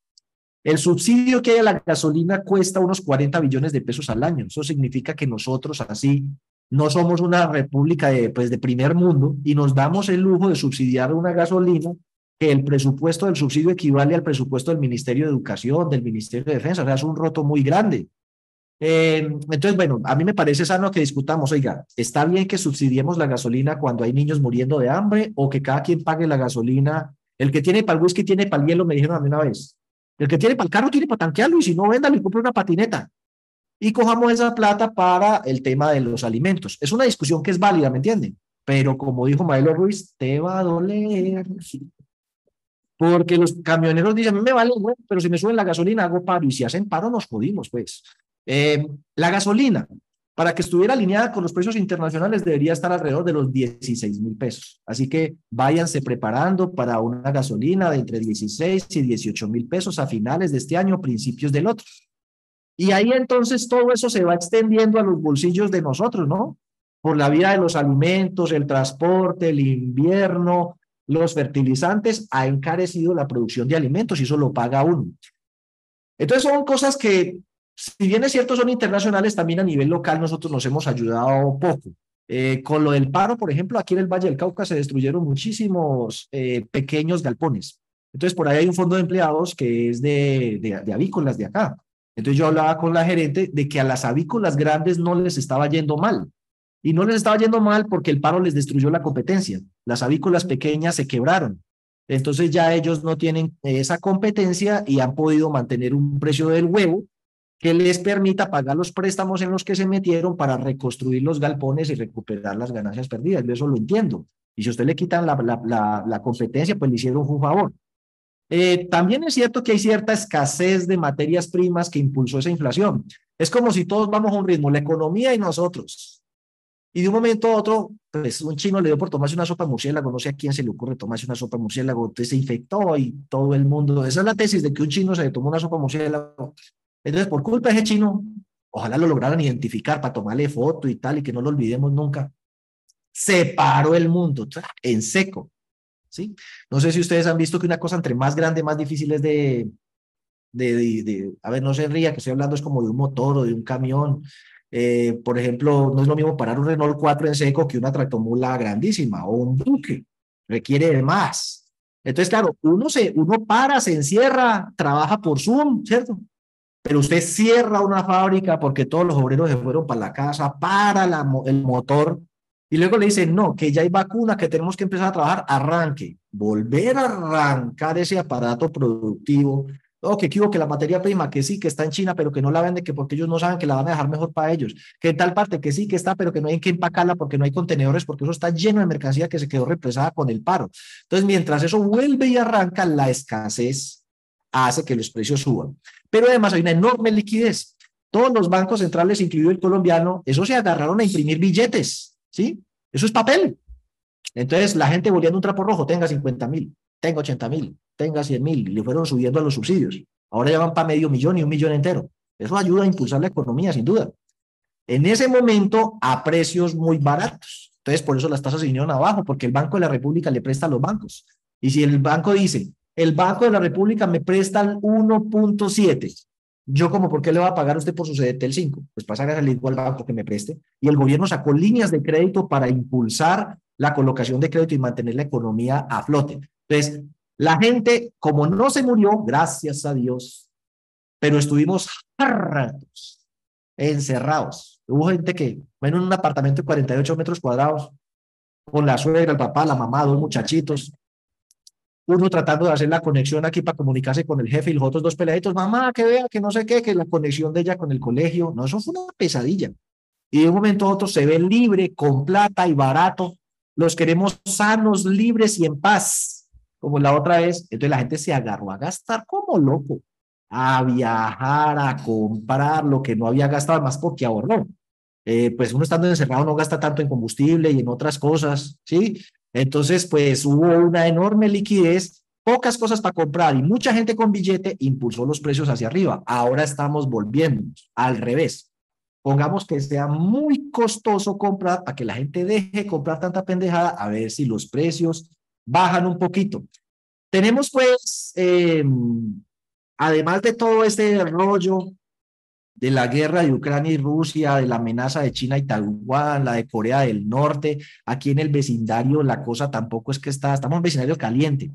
el subsidio que hay a la gasolina cuesta unos 40 billones de pesos al año. Eso significa que nosotros así no somos una república de, pues, de primer mundo y nos damos el lujo de subsidiar una gasolina el presupuesto del subsidio equivale al presupuesto del Ministerio de Educación, del Ministerio de Defensa. O sea, es un roto muy grande. Eh, entonces, bueno, a mí me parece sano que discutamos, oiga, ¿está bien que subsidiemos la gasolina cuando hay niños muriendo de hambre o que cada quien pague la gasolina? El que tiene para el whisky tiene para el hielo, me dijeron a mí una vez. El que tiene para el carro tiene para tanquearlo y si no, véndalo y compre una patineta. Y cojamos esa plata para el tema de los alimentos. Es una discusión que es válida, ¿me entienden? Pero como dijo Maelo Ruiz, te va a doler. Porque los camioneros dicen, me vale, bueno, pero si me suben la gasolina hago paro. Y si hacen paro, nos jodimos, pues. Eh, la gasolina, para que estuviera alineada con los precios internacionales, debería estar alrededor de los 16 mil pesos. Así que váyanse preparando para una gasolina de entre 16 y 18 mil pesos a finales de este año, principios del otro. Y ahí entonces todo eso se va extendiendo a los bolsillos de nosotros, ¿no? Por la vía de los alimentos, el transporte, el invierno, los fertilizantes, ha encarecido la producción de alimentos y eso lo paga uno. Entonces son cosas que si bien es cierto, son internacionales, también a nivel local nosotros nos hemos ayudado poco. Eh, con lo del paro, por ejemplo, aquí en el Valle del Cauca se destruyeron muchísimos eh, pequeños galpones. Entonces, por ahí hay un fondo de empleados que es de, de, de, avícolas de acá. Entonces, yo hablaba con la gerente de que a las avícolas grandes no les estaba yendo mal. Y no les estaba yendo mal porque el paro les destruyó la competencia. Las avícolas pequeñas se quebraron. Entonces, ya ellos no tienen esa competencia y han podido mantener un precio del huevo que les permita pagar los préstamos en los que se metieron para reconstruir los galpones y recuperar las ganancias perdidas. Yo eso lo entiendo. Y si usted le quitan la, competencia, pues le hicieron un favor. Eh, también es cierto que hay cierta escasez de materias primas que impulsó esa inflación. Es como si todos vamos a un ritmo, la economía y nosotros. Y de un momento a otro, pues un chino le dio por tomarse una sopa de murciélago, no sé a quién se le ocurre tomarse una sopa de murciélago, entonces se infectó y todo el mundo. Esa es la tesis de que un chino se tomó una sopa de murciélago entonces, por culpa de ese chino, ojalá lo lograran identificar para tomarle foto y tal, y que no lo olvidemos nunca, se paró el mundo en seco. ¿sí? No sé si ustedes han visto que una cosa entre más grande, más difícil es de, de, de, a ver, no se ría, que estoy hablando es como de un motor o de un camión. Eh, por ejemplo, no es lo mismo parar un Renault 4 en seco que una tractomula grandísima o un buque, requiere de más. Entonces, claro, uno, se, uno para, se encierra, trabaja por Zoom, ¿cierto? pero usted cierra una fábrica porque todos los obreros se fueron para la casa, para la, el motor, y luego le dicen, no, que ya hay vacuna, que tenemos que empezar a trabajar, arranque, volver a arrancar ese aparato productivo. O que quiero que la materia prima, que sí, que está en China, pero que no la vende, que porque ellos no saben que la van a dejar mejor para ellos. Que en tal parte, que sí, que está, pero que no hay que empacarla porque no hay contenedores, porque eso está lleno de mercancía que se quedó represada con el paro. Entonces, mientras eso vuelve y arranca, la escasez hace que los precios suban. Pero además hay una enorme liquidez. Todos los bancos centrales, incluido el colombiano, eso se agarraron a imprimir billetes, ¿sí? Eso es papel. Entonces la gente volviendo un trapo rojo, tenga 50 mil, tenga 80 mil, tenga 100 mil, le fueron subiendo a los subsidios. Ahora ya van para medio millón y un millón entero. Eso ayuda a impulsar la economía, sin duda. En ese momento, a precios muy baratos. Entonces, por eso las tasas se vinieron abajo, porque el Banco de la República le presta a los bancos. Y si el banco dice, el Banco de la República me presta el 1.7. Yo como, ¿por qué le va a pagar usted por su CDT el 5? Pues pasa a igual banco que me preste. Y el gobierno sacó líneas de crédito para impulsar la colocación de crédito y mantener la economía a flote. Entonces, la gente, como no se murió, gracias a Dios, pero estuvimos ratos encerrados. Hubo gente que, bueno, en un apartamento de 48 metros cuadrados, con la suegra, el papá, la mamá, dos muchachitos, uno tratando de hacer la conexión aquí para comunicarse con el jefe y los otros dos peladitos, mamá, que vea, que no sé qué, que la conexión de ella con el colegio, no, eso fue una pesadilla. Y de un momento a otro se ve libre, con plata y barato, los queremos sanos, libres y en paz, como la otra vez. Entonces la gente se agarró a gastar como loco, a viajar, a comprar lo que no había gastado más porque ahorró. Eh, pues uno estando encerrado no gasta tanto en combustible y en otras cosas, ¿sí? Entonces, pues hubo una enorme liquidez, pocas cosas para comprar y mucha gente con billete impulsó los precios hacia arriba. Ahora estamos volviendo al revés. Pongamos que sea muy costoso comprar para que la gente deje comprar tanta pendejada, a ver si los precios bajan un poquito. Tenemos pues, em, además de todo este rollo de la guerra de Ucrania y Rusia, de la amenaza de China y Taiwán, la de Corea del Norte, aquí en el vecindario la cosa tampoco es que está, estamos en vecindario caliente.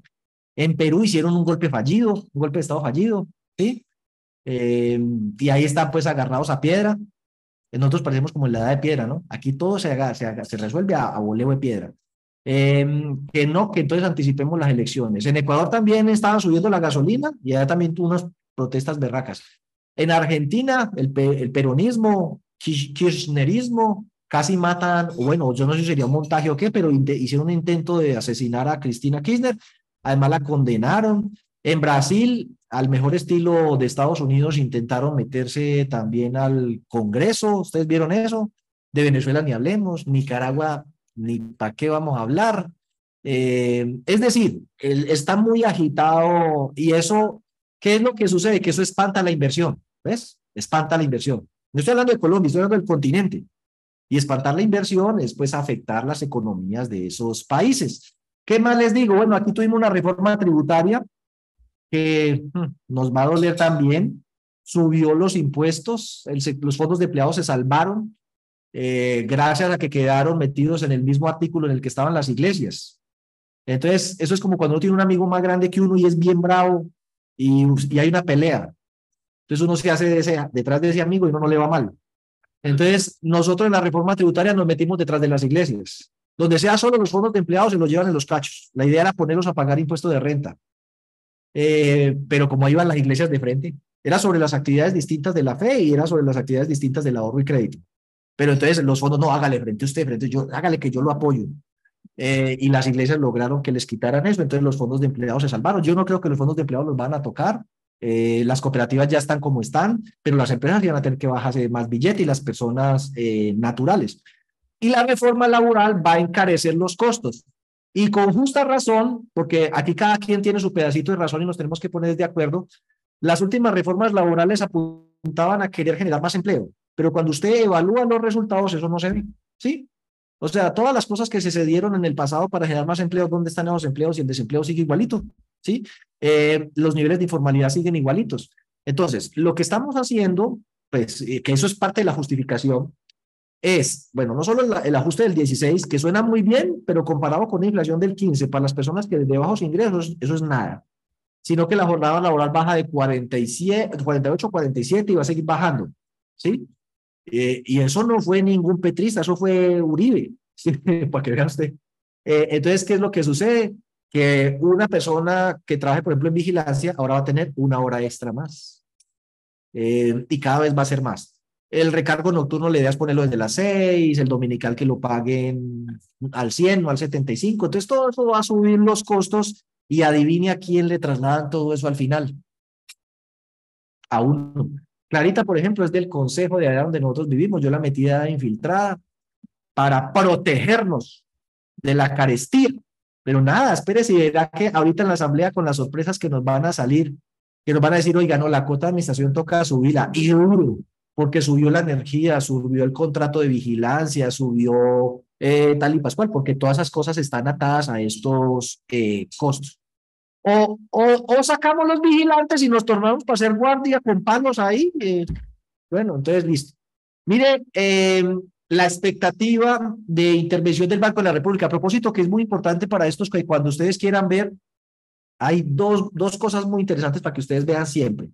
En Perú hicieron un golpe fallido, un golpe de Estado fallido, ¿sí? Eh, y ahí están pues agarrados a piedra. Nosotros parecemos como en la edad de piedra, ¿no? Aquí todo se, se resuelve a, a voleo de piedra. Eh, que no, que entonces anticipemos las elecciones. En Ecuador también estaba subiendo la gasolina y allá también tuvo unas protestas berracas. En Argentina, el, peronismo, kirchnerismo, casi matan, bueno, yo no sé si sería un montaje o qué, pero hicieron un intento de asesinar a Cristina Kirchner, además la condenaron. En Brasil, al mejor estilo de Estados Unidos, intentaron meterse también al Congreso, ¿ustedes vieron eso? De Venezuela ni hablemos, Nicaragua, ni para qué vamos a hablar. Eh, es decir, está muy agitado y eso ¿Qué es lo que sucede? Que eso espanta la inversión, ¿ves? Espanta la inversión. No estoy hablando de Colombia, estoy hablando del continente. Y espantar la inversión es pues afectar las economías de esos países. ¿Qué más les digo? Bueno, aquí tuvimos una reforma tributaria que hmm, nos va a doler también. Subió los impuestos, los fondos de empleados se salvaron eh, gracias a que quedaron metidos en el mismo artículo en el que estaban las iglesias. Entonces, eso es como cuando uno tiene un amigo más grande que uno y es bien bravo y, hay una pelea. Entonces uno se hace ese, detrás de ese amigo y uno no le va mal. Entonces nosotros en la reforma tributaria nos metimos detrás de las iglesias. Donde sea solo los fondos de empleados se los llevan en los cachos. La idea era ponerlos a pagar impuestos de renta. Eh, pero como iban las iglesias de frente, era sobre las actividades distintas de la fe y era sobre las actividades distintas del ahorro y crédito. Pero entonces los fondos, no, hágale frente usted, frente yo, hágale que yo lo apoyo. Eh, y las iglesias lograron que les quitaran eso, entonces los fondos de empleados se salvaron. Yo no creo que los fondos de empleados los van a tocar, eh, las cooperativas ya están como están, pero las empresas van a tener que bajarse más billete y las personas eh, naturales. Y la reforma laboral va a encarecer los costos. Y con justa razón, porque aquí cada quien tiene su pedacito de razón y nos tenemos que poner de acuerdo, las últimas reformas laborales apuntaban a querer generar más empleo, pero cuando usted evalúa los resultados, eso no se ve, ¿sí? O sea, todas las cosas que se dieron en el pasado para generar más empleo, ¿dónde están los empleos? Y el desempleo sigue igualito, ¿sí? Eh, los niveles de informalidad siguen igualitos. Entonces, lo que estamos haciendo, pues, eh, que eso es parte de la justificación, es, bueno, no solo el, ajuste del 16, que suena muy bien, pero comparado con la inflación del 15, para las personas que de bajos ingresos, eso es nada, sino que la jornada laboral baja de 47, 48 a 47 y va a seguir bajando, ¿sí? Eh, y eso no fue ningún petrista, eso fue Uribe, para que vea usted. Eh, entonces, ¿qué es lo que sucede? Que una persona que trabaje, por ejemplo, en vigilancia, ahora va a tener una hora extra más. Eh, y cada vez va a ser más. El recargo nocturno le das ponerlo desde las 6, el dominical que lo paguen al 100 o al 75. Entonces, todo eso va a subir los costos y adivine a quién le trasladan todo eso al final. A uno. Clarita, por ejemplo, es del consejo de allá donde nosotros vivimos. Yo la metí infiltrada para protegernos de la carestía. Pero nada, espérese y verá que ahorita en la asamblea con las sorpresas que nos van a salir, que nos van a decir, oiga, no, la cuota de administración toca subirla, y duro, porque subió la energía, subió el contrato de vigilancia, subió eh, tal y pascual, porque todas esas cosas están atadas a estos eh, costos. O, o, sacamos los vigilantes y nos tornamos para hacer guardia con palos ahí. Eh, bueno, entonces listo. Mire, em, la expectativa de intervención del Banco de la República. A propósito, que es muy importante para estos que cuando ustedes quieran ver, hay dos, dos cosas muy interesantes para que ustedes vean siempre.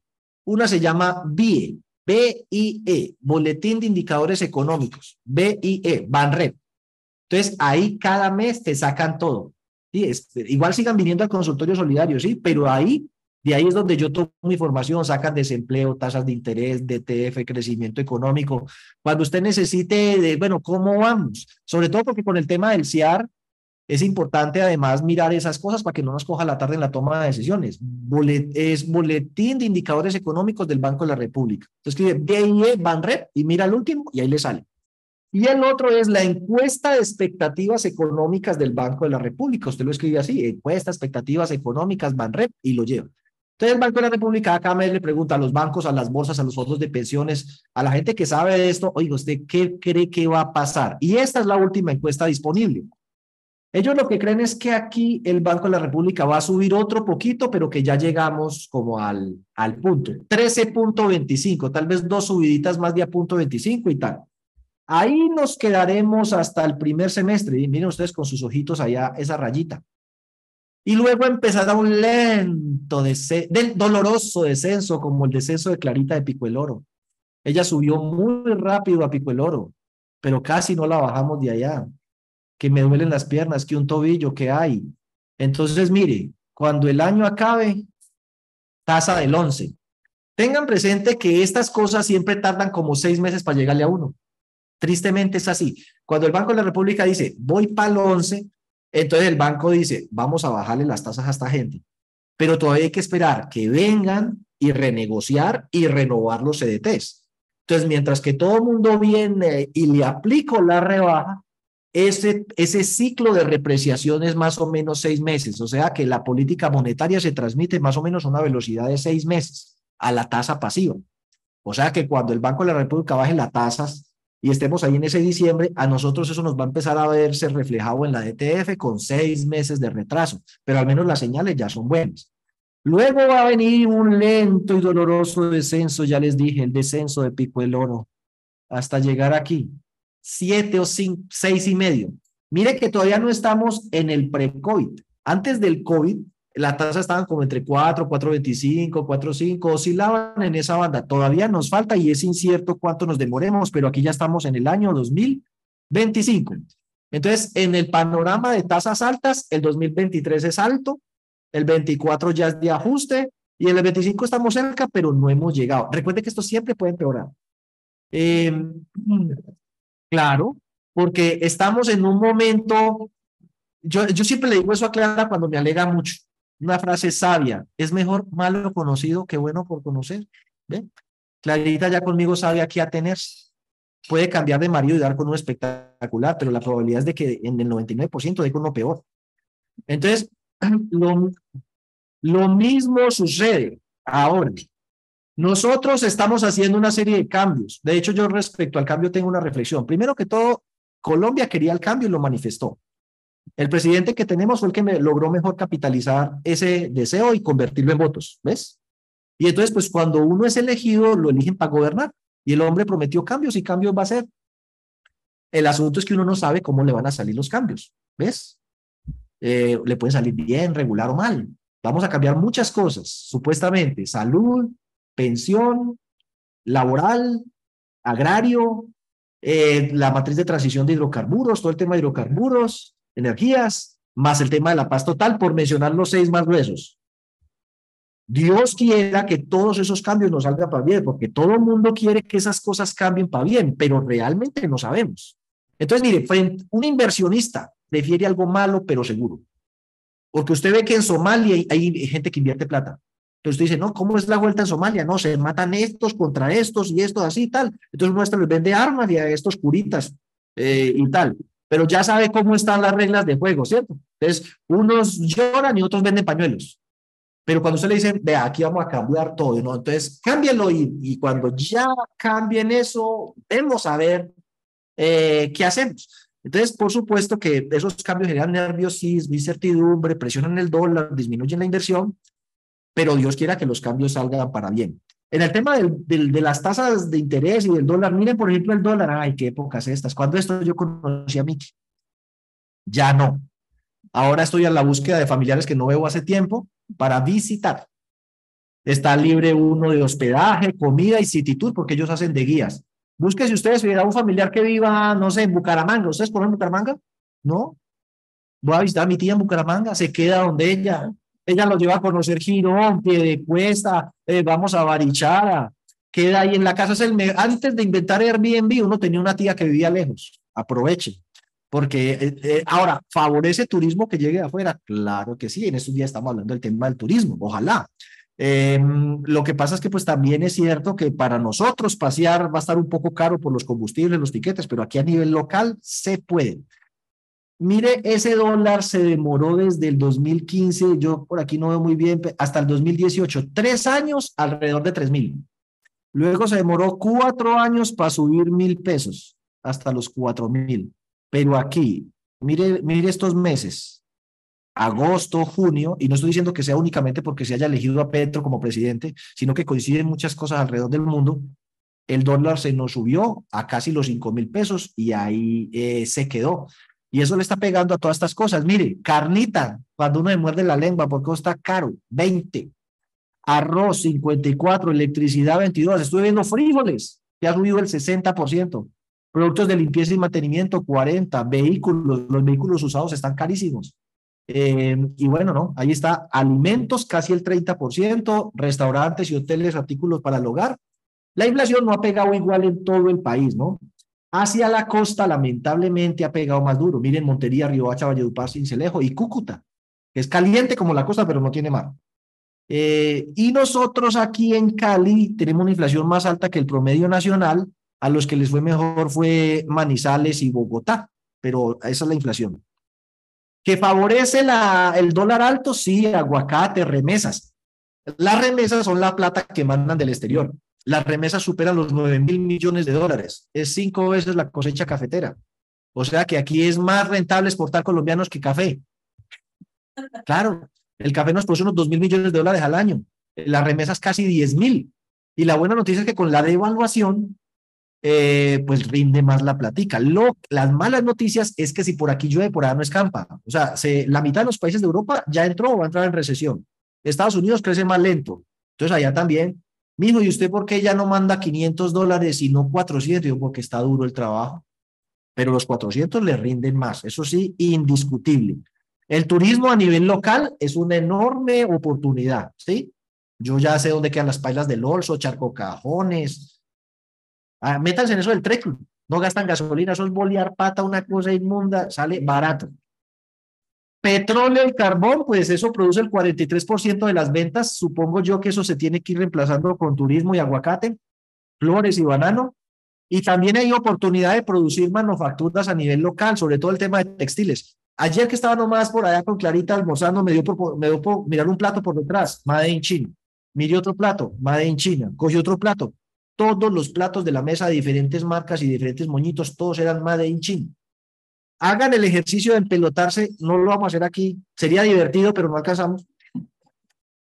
Una se llama BIE, BIE, Boletín de Indicadores Económicos, BIE, BANREP. Entonces, ahí cada mes te sacan todo. ¿Sí? igual sigan viniendo al consultorio solidario, sí, pero ahí, de ahí es donde yo tomo información, sacan desempleo, tasas de interés, DTF, crecimiento económico. Cuando usted necesite, bueno, ¿cómo vamos? Sobre todo porque con el tema del CIAR, es importante además mirar esas cosas para que no nos coja la tarde en la toma de decisiones. es Boletín de Indicadores Económicos del Banco de la República. Entonces escribe BIE Banrep y mira el último y ahí le sale. Y el otro es la encuesta de expectativas económicas del Banco de la República. Usted lo escribe así, encuesta, expectativas económicas, Banrep, y lo lleva. Entonces el Banco de la República cada mes le pregunta a los bancos, a las bolsas, a los fondos de pensiones, a la gente que sabe de esto, oiga, ¿usted qué cree que va a pasar? Y esta es la última encuesta disponible. Ellos lo que creen es que aquí el Banco de la República va a subir otro poquito, pero que ya llegamos como al, al punto. 13.25, tal vez dos subiditas más de a punto 25 y tal. Ahí nos quedaremos hasta el primer semestre. Y miren ustedes con sus ojitos allá esa rayita. Y luego empezará un lento, del doloroso descenso, como el descenso de Clarita de Pico el Oro. Ella subió muy rápido a Pico el Oro, pero casi no la bajamos de allá que me duelen las piernas, que un tobillo, que hay. Entonces, mire, cuando el año acabe, tasa del 11. Tengan presente que estas cosas siempre tardan como seis meses para llegarle a uno. Tristemente es así. Cuando el Banco de la República dice, voy para el 11, entonces el banco dice, vamos a bajarle las tasas a esta gente. Pero todavía hay que esperar que vengan y renegociar y renovar los CDTs. Entonces, mientras que todo el mundo viene y le aplico la rebaja, ese, ese ciclo de repreciación es más o menos seis meses, o sea que la política monetaria se transmite más o menos a una velocidad de seis meses a la tasa pasiva. O sea que cuando el Banco de la República baje las tasas y estemos ahí en ese diciembre, a nosotros eso nos va a empezar a verse reflejado en la DTF con seis meses de retraso, pero al menos las señales ya son buenas. Luego va a venir un lento y doloroso descenso, ya les dije, el descenso de pico del oro, hasta llegar aquí siete o seis y medio. Mire que todavía no estamos en el pre-COVID. Antes del COVID, la tasa estaba como entre 4, 4.25, 4.5, oscilaban en esa banda. Todavía nos falta y es incierto cuánto nos demoremos, pero aquí ya estamos en el año 2025. Entonces, en el panorama de tasas altas, el 2023 es alto, el 24 ya es de ajuste y en el 25 estamos cerca, pero no hemos llegado. Recuerde que esto siempre puede empeorar. Eh, Claro, porque estamos en un momento, yo, yo siempre le digo eso a Clara cuando me alega mucho, una frase sabia, es mejor malo conocido que bueno por conocer. ¿Ve? Clarita ya conmigo sabe a qué atenerse. Puede cambiar de marido y dar con un espectacular, pero la probabilidad es de que en el 99% de con uno peor. Entonces, lo, lo mismo sucede ahora. Nosotros estamos haciendo una serie de cambios. De hecho, yo respecto al cambio tengo una reflexión. Primero que todo, Colombia quería el cambio y lo manifestó. El presidente que tenemos fue el que me logró mejor capitalizar ese deseo y convertirlo en votos, ¿ves? Y entonces, pues cuando uno es elegido, lo eligen para gobernar. Y el hombre prometió cambios y cambios va a ser. El asunto es que uno no sabe cómo le van a salir los cambios, ¿ves? Eh, le pueden salir bien, regular o mal. Vamos a cambiar muchas cosas, supuestamente, salud, pensión, laboral, agrario, eh, la matriz de transición de hidrocarburos, todo el tema de hidrocarburos, energías, más el tema de la paz total, por mencionar los seis más gruesos. Dios quiera que todos esos cambios nos salgan para bien, porque todo el mundo quiere que esas cosas cambien para bien, pero realmente no sabemos. Entonces, mire, un inversionista prefiere algo malo, pero seguro. Porque usted ve que en Somalia hay gente que invierte plata. Entonces usted dice, no, ¿cómo es la vuelta en Somalia? No, se matan estos contra estos y esto así y tal. Entonces uno les vende armas y a estos curitas eh, y tal. Pero ya sabe cómo están las reglas de juego, ¿cierto? Entonces, unos lloran y otros venden pañuelos. Pero cuando usted le dice, vea, aquí vamos a cambiar todo, ¿no? Entonces, cámbienlo y, cuando ya cambien eso, vemos a ver eh, qué hacemos. Entonces, por supuesto que esos cambios generan nerviosismo, incertidumbre, presionan el dólar, disminuyen la inversión pero Dios quiera que los cambios salgan para bien. En el tema de las tasas de interés y del dólar, miren por ejemplo el dólar, ay, qué épocas estas. Cuando esto yo conocí a Miki, ya no. Ahora estoy en la búsqueda de familiares que no veo hace tiempo para visitar. Está libre uno de hospedaje, comida y cititud, porque ellos hacen de guías. Busque si ustedes a un familiar que viva, no sé, en Bucaramanga. ¿Ustedes conocen Bucaramanga? ¿No? Voy a visitar a mi tía en Bucaramanga, se queda donde ella. Ella lo lleva a conocer Girón, de Cuesta, eh, vamos a Barichara, queda ahí en la casa. Es el Antes de inventar Airbnb, uno tenía una tía que vivía lejos. Aproveche. Porque eh, eh, ahora, ¿favorece turismo que llegue de afuera? Claro que sí, en estos días estamos hablando del tema del turismo, ojalá. Em, lo que pasa es que pues también es cierto que para nosotros pasear va a estar un poco caro por los combustibles, los tiquetes, pero aquí a nivel local se puede. Mire, ese dólar se demoró desde el 2015, yo por aquí no veo muy bien, hasta el 2018, tres años alrededor de tres mil. Luego se demoró cuatro años para subir mil pesos hasta los cuatro mil. Pero aquí, mire, mire estos meses, agosto, junio, y no estoy diciendo que sea únicamente porque se haya elegido a Petro como presidente, sino que coinciden muchas cosas alrededor del mundo, el dólar se nos subió a casi los cinco mil pesos y ahí eh, se quedó. Y eso le está pegando a todas estas cosas. Mire, carnita, cuando uno le muerde la lengua, porque está caro, 20. Arroz, 54. Electricidad, 22. Estuve viendo frijoles, que ha subido el 60%. Productos de limpieza y mantenimiento, 40. Vehículos, los vehículos usados están carísimos. Eh, y bueno, ¿no? Ahí está, alimentos casi el 30%, restaurantes y hoteles, artículos para el hogar. La inflación no ha pegado igual en todo el país, ¿no? Hacia la costa, lamentablemente, ha pegado más duro. Miren, Montería, Riohacha, Valledupar, Cincelejo y Cúcuta, es caliente como la costa, pero no tiene mar. Eh, y nosotros aquí en Cali tenemos una inflación más alta que el promedio nacional. A los que les fue mejor fue Manizales y Bogotá, pero esa es la inflación. ¿Que favorece la, el dólar alto? Sí, aguacate, remesas. Las remesas son la plata que mandan del exterior. Las remesas superan los 9 mil millones de dólares. Es cinco veces la cosecha cafetera. O sea que aquí es más rentable exportar colombianos que café. Claro, el café nos produce unos 2 mil millones de dólares al año. Las remesas casi 10 mil. Y la buena noticia es que con la devaluación, eh, pues rinde más la platica. Lo, las malas noticias es que si por aquí llueve, por allá no escampa. O sea, se, la mitad de los países de Europa ya entró o va a entrar en recesión. Estados Unidos crece más lento. Entonces allá también Mijo, ¿y usted por qué ya no manda 500 dólares y no 400? Yo, porque está duro el trabajo. Pero los 400 le rinden más, eso sí, indiscutible. El turismo a nivel local es una enorme oportunidad, ¿sí? Yo ya sé dónde quedan las pailas del Olso, Charco Cajones. Ah, métanse en eso del trekking. No gastan gasolina, eso es bolear pata, una cosa inmunda, sale barato. Petróleo y carbón, pues eso produce el 43% de las ventas. Supongo yo que eso se tiene que ir reemplazando con turismo y aguacate, flores y banano. Y también hay oportunidad de producir manufacturas a nivel local, sobre todo el tema de textiles. Ayer que estaba nomás por allá con Clarita almorzando, me dio por, me dio mirar un plato por detrás, Made in China. Miré otro plato, Made in China. Cogí otro plato. Todos los platos de la mesa de diferentes marcas y diferentes moñitos, todos eran Made in China hagan el ejercicio de empelotarse, no lo vamos a hacer aquí, sería divertido, pero no alcanzamos.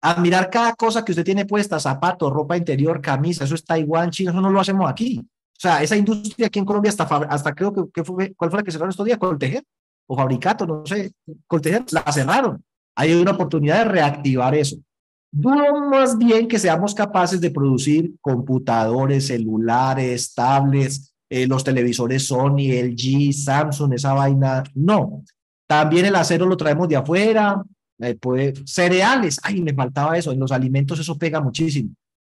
A mirar cada cosa que usted tiene puesta, zapatos, ropa interior, camisa, eso es Taiwán, China, eso no lo hacemos aquí. O sea, esa industria aquí en Colombia hasta, hasta creo que, fue, ¿cuál fue la que cerraron estos días? Coltejer o Fabricato, no sé, Coltejer, la cerraron. Hay una oportunidad de reactivar eso. Dudo más bien que seamos capaces de producir computadores, celulares, tablets, eh, los televisores Sony, LG, Samsung, esa vaina. No. También el acero lo traemos de afuera. Eh, cereales, ay, me faltaba eso. En los alimentos eso pega muchísimo.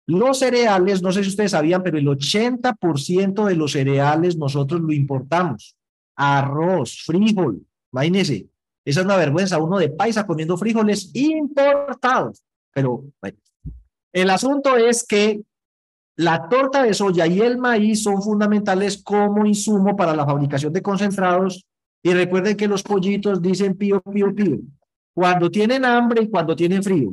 Los cereales, no sé si ustedes sabían, pero el 80% de los cereales nosotros lo importamos. Arroz, frijol, imagínense. Esa es una vergüenza, uno de paisa comiendo frijoles importados. Pero el asunto es que la torta de soya y el maíz son fundamentales como insumo para la fabricación de concentrados. Y recuerden que los pollitos dicen pío, pío, pío. Cuando tienen hambre y cuando tienen frío.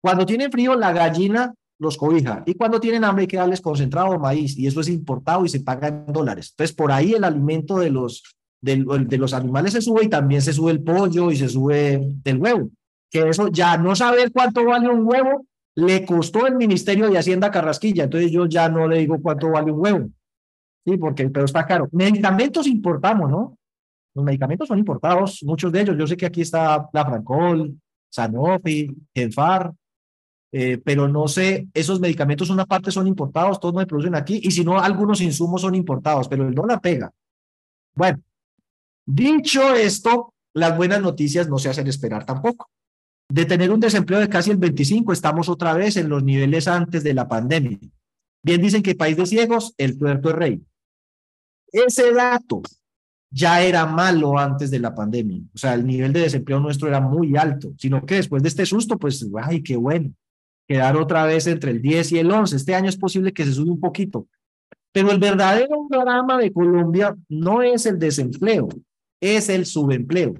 Cuando tienen frío, la gallina los cobija. Y cuando tienen hambre, hay que darles concentrado maíz. Y eso es importado y se paga en dólares. Entonces, por ahí el alimento de los, de, de los animales se sube y también se sube el pollo y se sube el huevo. Que eso ya no saber cuánto vale un huevo le costó el Ministerio de Hacienda Carrasquilla, entonces yo ya no le digo cuánto vale un huevo. Sí, porque, pero está caro. Medicamentos importamos, ¿no? Los medicamentos son importados, muchos de ellos. Yo sé que aquí está la Francol, Sanofi, Genfar, eh, pero no sé, esos medicamentos una parte son importados, todos no se producen aquí, y si no, algunos insumos son importados, pero el dólar pega. Bueno, dicho esto, las buenas noticias no se hacen esperar tampoco. De tener un desempleo de casi el 25, estamos otra vez en los niveles antes de la pandemia. Bien dicen que país de ciegos, el tuerto es rey. Ese dato ya era malo antes de la pandemia. O sea, el nivel de desempleo nuestro era muy alto, sino que después de este susto, pues, ay, qué bueno quedar otra vez entre el 10 y el 11. Este año es posible que se suba un poquito. Pero el verdadero drama de Colombia no es el desempleo, es el subempleo.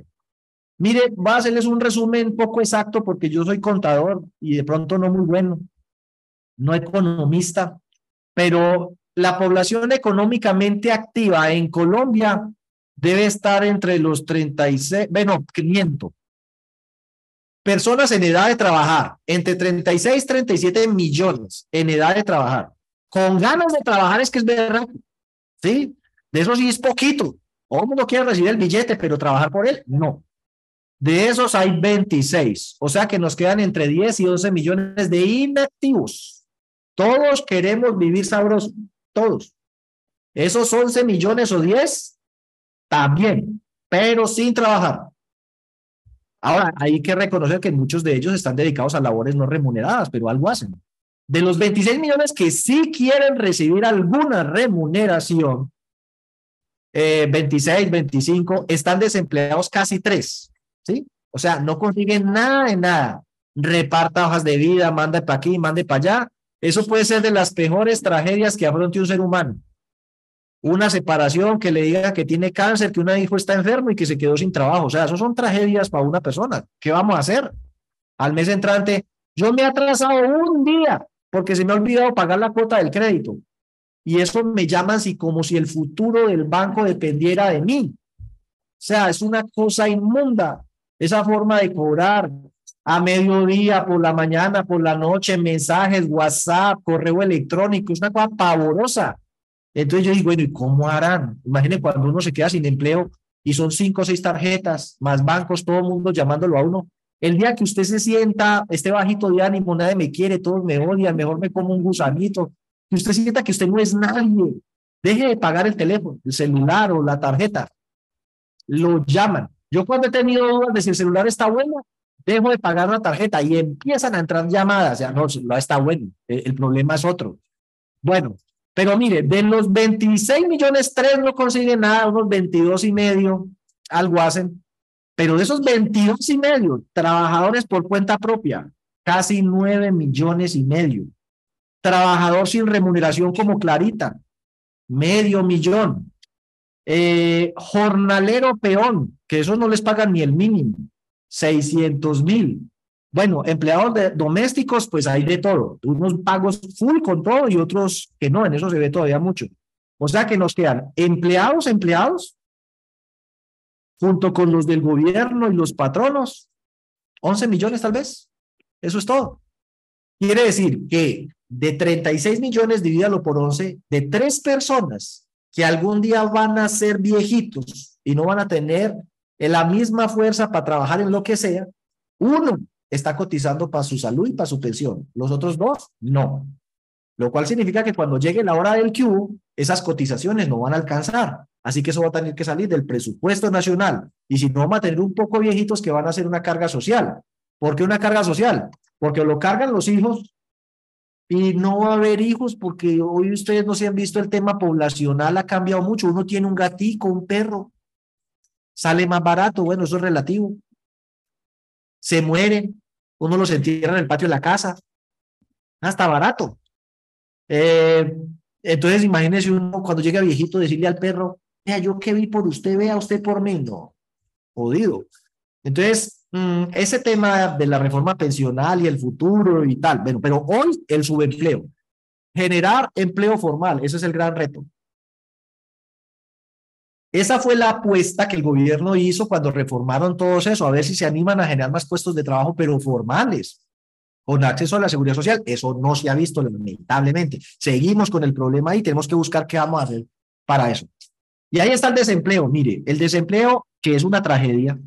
Mire, voy a hacerles un resumen poco exacto porque yo soy contador y de pronto no muy bueno, no economista, pero la población económicamente activa en Colombia debe estar entre los 36, bueno, 500, Personas en edad de trabajar, entre 36 y 37 millones en edad de trabajar. Con ganas de trabajar es que es verdad. ¿Sí? De eso sí es poquito. Todo el mundo quiere recibir el billete, pero trabajar por él, no. De esos hay 26. O sea que nos quedan entre 10 y 11 millones de inactivos. Todos queremos vivir sabrosos. Todos. Esos 11 millones o 10, también, pero sin trabajar. Ahora, hay que reconocer que muchos de ellos están dedicados a labores no remuneradas, pero algo hacen. De los 26 millones que sí quieren recibir alguna remuneración, 26, eh, 25, están desempleados casi tres, ¿sí? O sea, no consiguen nada de nada. Reparta hojas de vida, manda para aquí, mande para allá. Eso puede ser de las peores tragedias que afronte un ser humano una separación, que le diga que tiene cáncer, que un hijo está enfermo y que se quedó sin trabajo. O sea, eso son tragedias para una persona. ¿Qué vamos a hacer? Al mes entrante, yo me he atrasado un día porque se me ha olvidado pagar la cuota del crédito. Y eso me llaman así como si el futuro del banco dependiera de mí. O sea, es una cosa inmunda esa forma de cobrar a mediodía, por la mañana, por la noche, mensajes, WhatsApp, correo electrónico, es una cosa pavorosa. Entonces yo digo, bueno, ¿y cómo harán? Imaginen cuando uno se queda sin empleo y son cinco o seis tarjetas, más bancos, todo el mundo llamándolo a uno. El día que usted se sienta, este bajito de ánimo, nadie me quiere, todos me odian, mejor me como un gusanito, que usted sienta que usted no es nadie, deje de pagar el teléfono, el celular o la tarjeta. Lo llaman. Yo cuando he tenido dudas de si el celular está bueno, dejo de pagar la tarjeta y empiezan a entrar llamadas. Sea, no, no está bueno, el problema es otro. Bueno, pero mire, de los 26 millones, tres no consiguen nada, unos 22 y medio, algo hacen. Pero de esos 22 y medio, trabajadores por cuenta propia, casi 9 millones y medio. Trabajador sin remuneración como Clarita, medio millón. Eh, jornalero peón, que esos no les pagan ni el mínimo, 600 mil. Bueno, empleados domésticos, pues hay de todo. Unos pagos full con todo y otros que no, en eso se ve todavía mucho. O sea que nos quedan empleados, empleados, junto con los del gobierno y los patronos, 11 millones tal vez. Eso es todo. Quiere decir que de 36 millones, divídalo por 11, de tres personas que algún día van a ser viejitos y no van a tener la misma fuerza para trabajar en lo que sea, uno está cotizando para su salud y para su pensión. Los otros dos, no. Lo cual significa que cuando llegue la hora del Q, esas cotizaciones no van a alcanzar. Así que eso va a tener que salir del presupuesto nacional. Y si no, vamos a tener un poco viejitos que van a hacer una carga social. ¿Por qué una carga social? Porque lo cargan los hijos y no va a haber hijos porque hoy ustedes no se han visto el tema poblacional ha cambiado mucho. Uno tiene un gatito, un perro, sale más barato. Bueno, eso es relativo. Se mueren, uno los entierra en el patio de la casa, hasta barato. Eh, entonces, imagínese uno cuando llega viejito decirle al perro, vea, yo qué vi por usted, vea usted por mí, no, jodido. Entonces, mm, ese tema de la reforma pensional y el futuro y tal, bueno, pero hoy el subempleo, generar empleo formal, ese es el gran reto. Esa fue la apuesta que el gobierno hizo cuando reformaron todo eso, a ver si se animan a generar más puestos de trabajo, pero formales, con acceso a la seguridad social. Eso no se ha visto, lamentablemente. Seguimos con el problema y tenemos que buscar qué vamos a hacer para eso. Y ahí está el desempleo. Mire, el desempleo, que es una tragedia,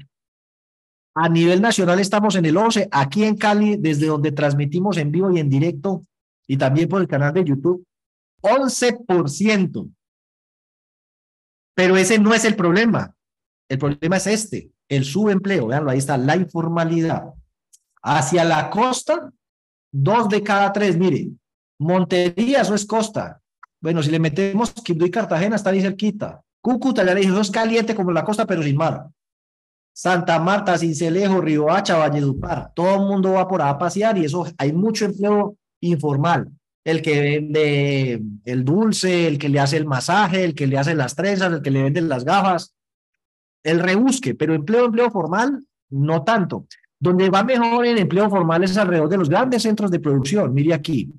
A nivel nacional estamos en el 11, aquí en Cali, desde donde transmitimos en vivo y en directo, y también por el canal de YouTube, 11%. Pero ese no es el problema. El problema es este, el subempleo. Veanlo, ahí está la informalidad. Hacia la costa, dos de cada tres, mire, Montería, eso es costa. Bueno, si le metemos Quibdó y Cartagena, está ahí cerquita. Cúcuta, ya le dije, eso es caliente como la costa, pero sin mar. Santa Marta, Cincelejo, Riohacha, Valledupar, todo el mundo va por ahí a pasear y eso hay mucho empleo informal. El que vende el dulce, el que le hace el masaje, el que le hace las trenzas, el que le vende las gafas, el rebusque, pero empleo, empleo formal, no tanto. Donde va mejor el empleo formal es alrededor de los grandes centros de producción. Mire aquí,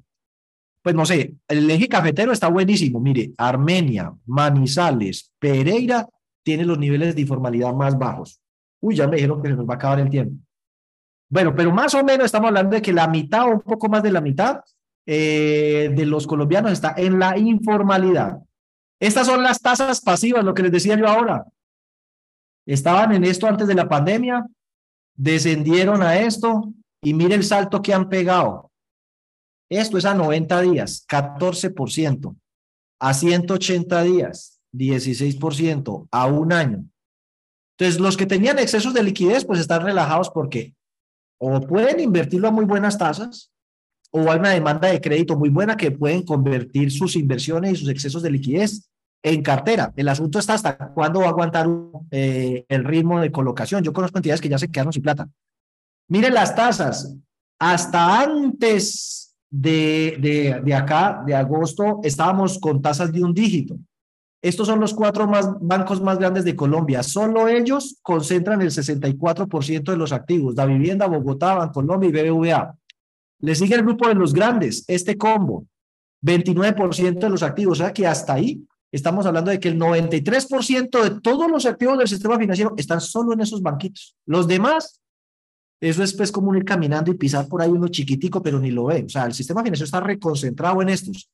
pues no sé, el eje cafetero está buenísimo. Mire, Armenia, Manizales, Pereira tiene los niveles de informalidad más bajos. Uy, ya me dijeron que se nos va a acabar el tiempo. Bueno, pero más o menos estamos hablando de que la mitad o un poco más de la mitad eh, de los colombianos está en la informalidad. Estas son las tasas pasivas, lo que les decía yo ahora. Estaban en esto antes de la pandemia, descendieron a esto y mire el salto que han pegado. Esto es a 90 días, 14%. A 180 días, 16%. A un año, entonces, los que tenían excesos de liquidez, pues están relajados porque o pueden invertirlo a muy buenas tasas, o hay una demanda de crédito muy buena que pueden convertir sus inversiones y sus excesos de liquidez en cartera. El asunto está hasta cuándo va a aguantar eh, el ritmo de colocación. Yo conozco entidades que ya se quedaron sin plata. Miren las tasas. Hasta antes de, de, de acá, de agosto, estábamos con tasas de un dígito. Estos son los cuatro más, bancos más grandes de Colombia. Solo ellos concentran el 64% de los activos. Da Vivienda, Bogotá, Bancolombia y BBVA. Le sigue el grupo de los grandes, este combo, 29% de los activos. O sea que hasta ahí estamos hablando de que el 93% de todos los activos del sistema financiero están solo en esos banquitos. Los demás, eso es pues como ir caminando y pisar por ahí uno chiquitico, pero ni lo ve. O sea, el sistema financiero está reconcentrado en estos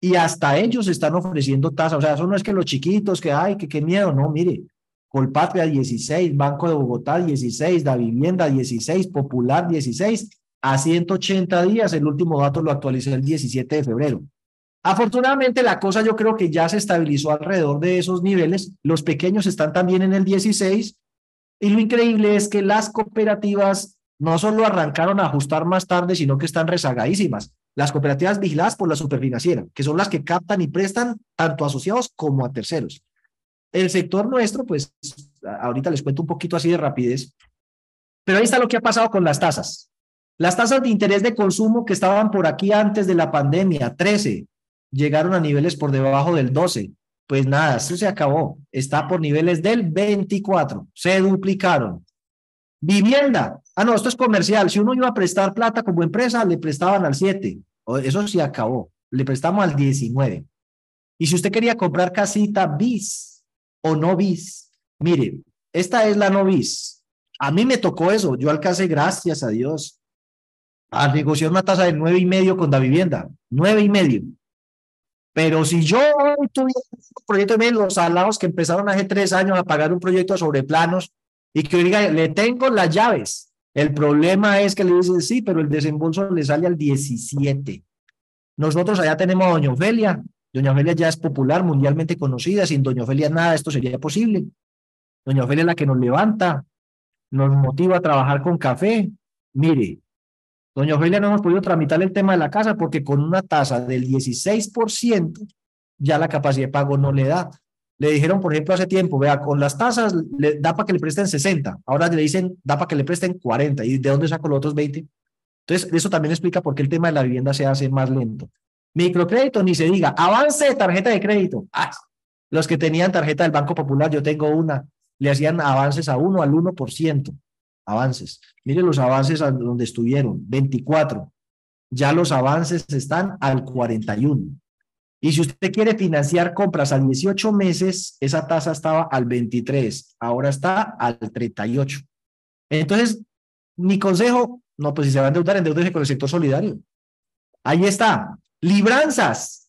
y hasta ellos están ofreciendo tasas. O sea, eso no es que los chiquitos, que ay, que qué miedo, no, mire, Colpatria 16, Banco de Bogotá 16, Da Vivienda 16, Popular 16, a 180 días, el último dato lo actualicé el 17 de febrero. Afortunadamente la cosa yo creo que ya se estabilizó alrededor de esos niveles, los pequeños están también en el 16 y lo increíble es que las cooperativas no solo arrancaron a ajustar más tarde, sino que están rezagadísimas las cooperativas vigiladas por la superfinanciera, que son las que captan y prestan tanto a asociados como a terceros. El sector nuestro, pues ahorita les cuento un poquito así de rapidez, pero ahí está lo que ha pasado con las tasas. Las tasas de interés de consumo que estaban por aquí antes de la pandemia, 13, llegaron a niveles por debajo del 12. Pues nada, eso se acabó. Está por niveles del 24. Se duplicaron. Vivienda. Ah, no, esto es comercial. Si uno iba a prestar plata como empresa, le prestaban al 7. Eso sí acabó. Le prestamos al 19. Y si usted quería comprar casita bis o no bis, mire, esta es la no bis. A mí me tocó eso. Yo alcancé, gracias a Dios, a negociar una tasa de nueve y medio con la vivienda. Nueve y medio. Pero si yo tuviera un proyecto de los salados que empezaron hace tres años a pagar un proyecto sobre planos y que diga, le tengo las llaves. El problema es que le dicen sí, pero el desembolso le sale al 17. Nosotros allá tenemos a Doña Ofelia. Doña Ofelia ya es popular, mundialmente conocida. Sin Doña Ofelia nada esto sería posible. Doña Ofelia es la que nos levanta, nos motiva a trabajar con café. Mire, Doña Ofelia no hemos podido tramitar el tema de la casa porque con una tasa del 16% ya la capacidad de pago no le da. Le dijeron, por ejemplo, hace tiempo, vea, con las tasas le, da para que le presten 60, ahora le dicen, da para que le presten 40, ¿y de dónde saco los otros 20? Entonces, eso también explica por qué el tema de la vivienda se hace más lento. Microcrédito, ni se diga, avance de tarjeta de crédito. Ah, los que tenían tarjeta del Banco Popular, yo tengo una, le hacían avances a 1 al 1%, avances. Miren los avances donde estuvieron, 24. Ya los avances están al 41. Y si usted quiere financiar compras a 18 meses, esa tasa estaba al 23, ahora está al 38. Entonces, mi consejo, no, pues si se va a endeudar, endeudese con el sector solidario. Ahí está. Libranzas.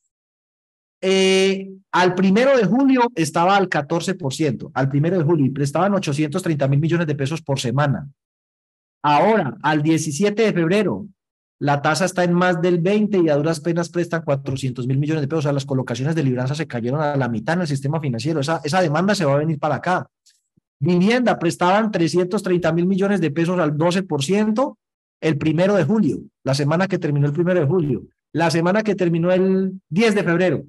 Eh, al primero de julio estaba al 14%, al primero de julio, y prestaban 830 mil millones de pesos por semana. Ahora, al 17 de febrero, la tasa está en más del 20 y a duras penas prestan 400 mil millones de pesos. O sea, las colocaciones de libranza se cayeron a la mitad en el sistema financiero. Esa, esa demanda se va a venir para acá. Vivienda, prestaban 330 mil millones de pesos al 12% el primero de julio, la semana que terminó el primero de julio. La semana que terminó el 10 de febrero,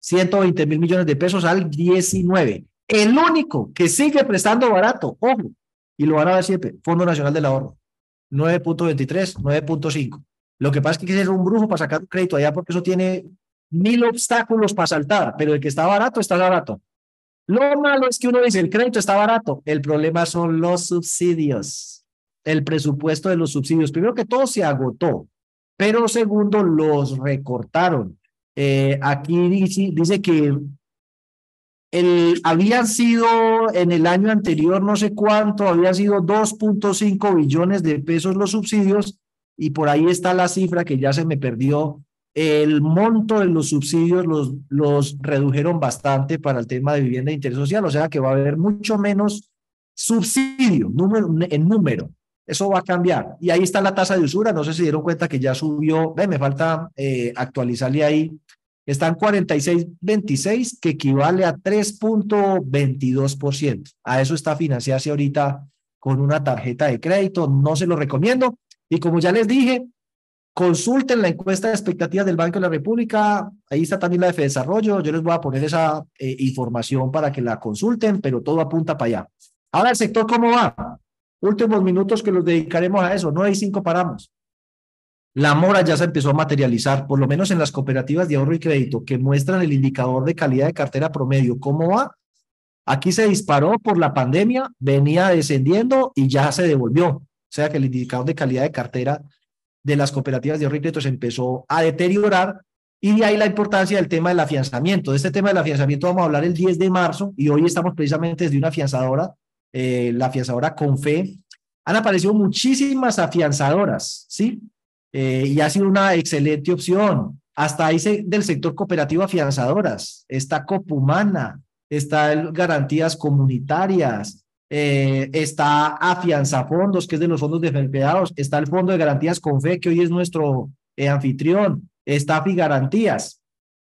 120 mil millones de pesos al 19. El único que sigue prestando barato, ojo, y lo van a ver siempre, Fondo Nacional del Ahorro, 9.23, 9.5. Lo que pasa es que hay que ser un brujo para sacar crédito allá porque eso tiene mil obstáculos para saltar, pero el que está barato está barato. Lo malo es que uno dice, el crédito está barato, el problema son los subsidios, el presupuesto de los subsidios. Primero que todo se agotó, pero segundo, los recortaron. Eh, aquí dice, que el, habían sido en el año anterior, no sé cuánto, habían sido 2.5 billones de pesos los subsidios y por ahí está la cifra que ya se me perdió. El monto de los subsidios los, los redujeron bastante para el tema de vivienda de interés social, o sea que va a haber mucho menos subsidio número, en número. Eso va a cambiar. Y ahí está la tasa de usura. No sé si dieron cuenta que ya subió. Ve, me falta eh, actualizarle ahí está en 46.26, que equivale a 3.22%. A eso está financiarse ahorita con una tarjeta de crédito. No se lo recomiendo. Y como ya les dije, consulten la encuesta de expectativas del Banco de la República. Ahí está también la de Desarrollo. Yo les voy a poner esa eh, información para que la consulten, pero todo apunta para allá. Ahora el sector, ¿cómo va? Últimos minutos que los dedicaremos a eso. No hay cinco paramos. La mora ya se empezó a materializar, por lo menos en las cooperativas de ahorro y crédito, que muestran el indicador de calidad de cartera promedio. ¿Cómo va? Aquí se disparó por la pandemia, venía descendiendo y ya se devolvió. O sea que el indicador de calidad de cartera de las cooperativas de ahorro y crédito se empezó a deteriorar y de ahí la importancia del tema del afianzamiento. De este tema del afianzamiento vamos a hablar el 10 de marzo y hoy estamos precisamente desde una afianzadora, eh, la afianzadora Confe. Han aparecido muchísimas afianzadoras, ¿sí? Eh, y ha sido una excelente opción. Hasta ahí del sector cooperativo afianzadoras, está Copumana, está Garantías Comunitarias, eh, está Afianza Fondos, que es de los fondos de empleados, está el Fondo de Garantías Confe, que hoy es nuestro eh, anfitrión, está Garantías,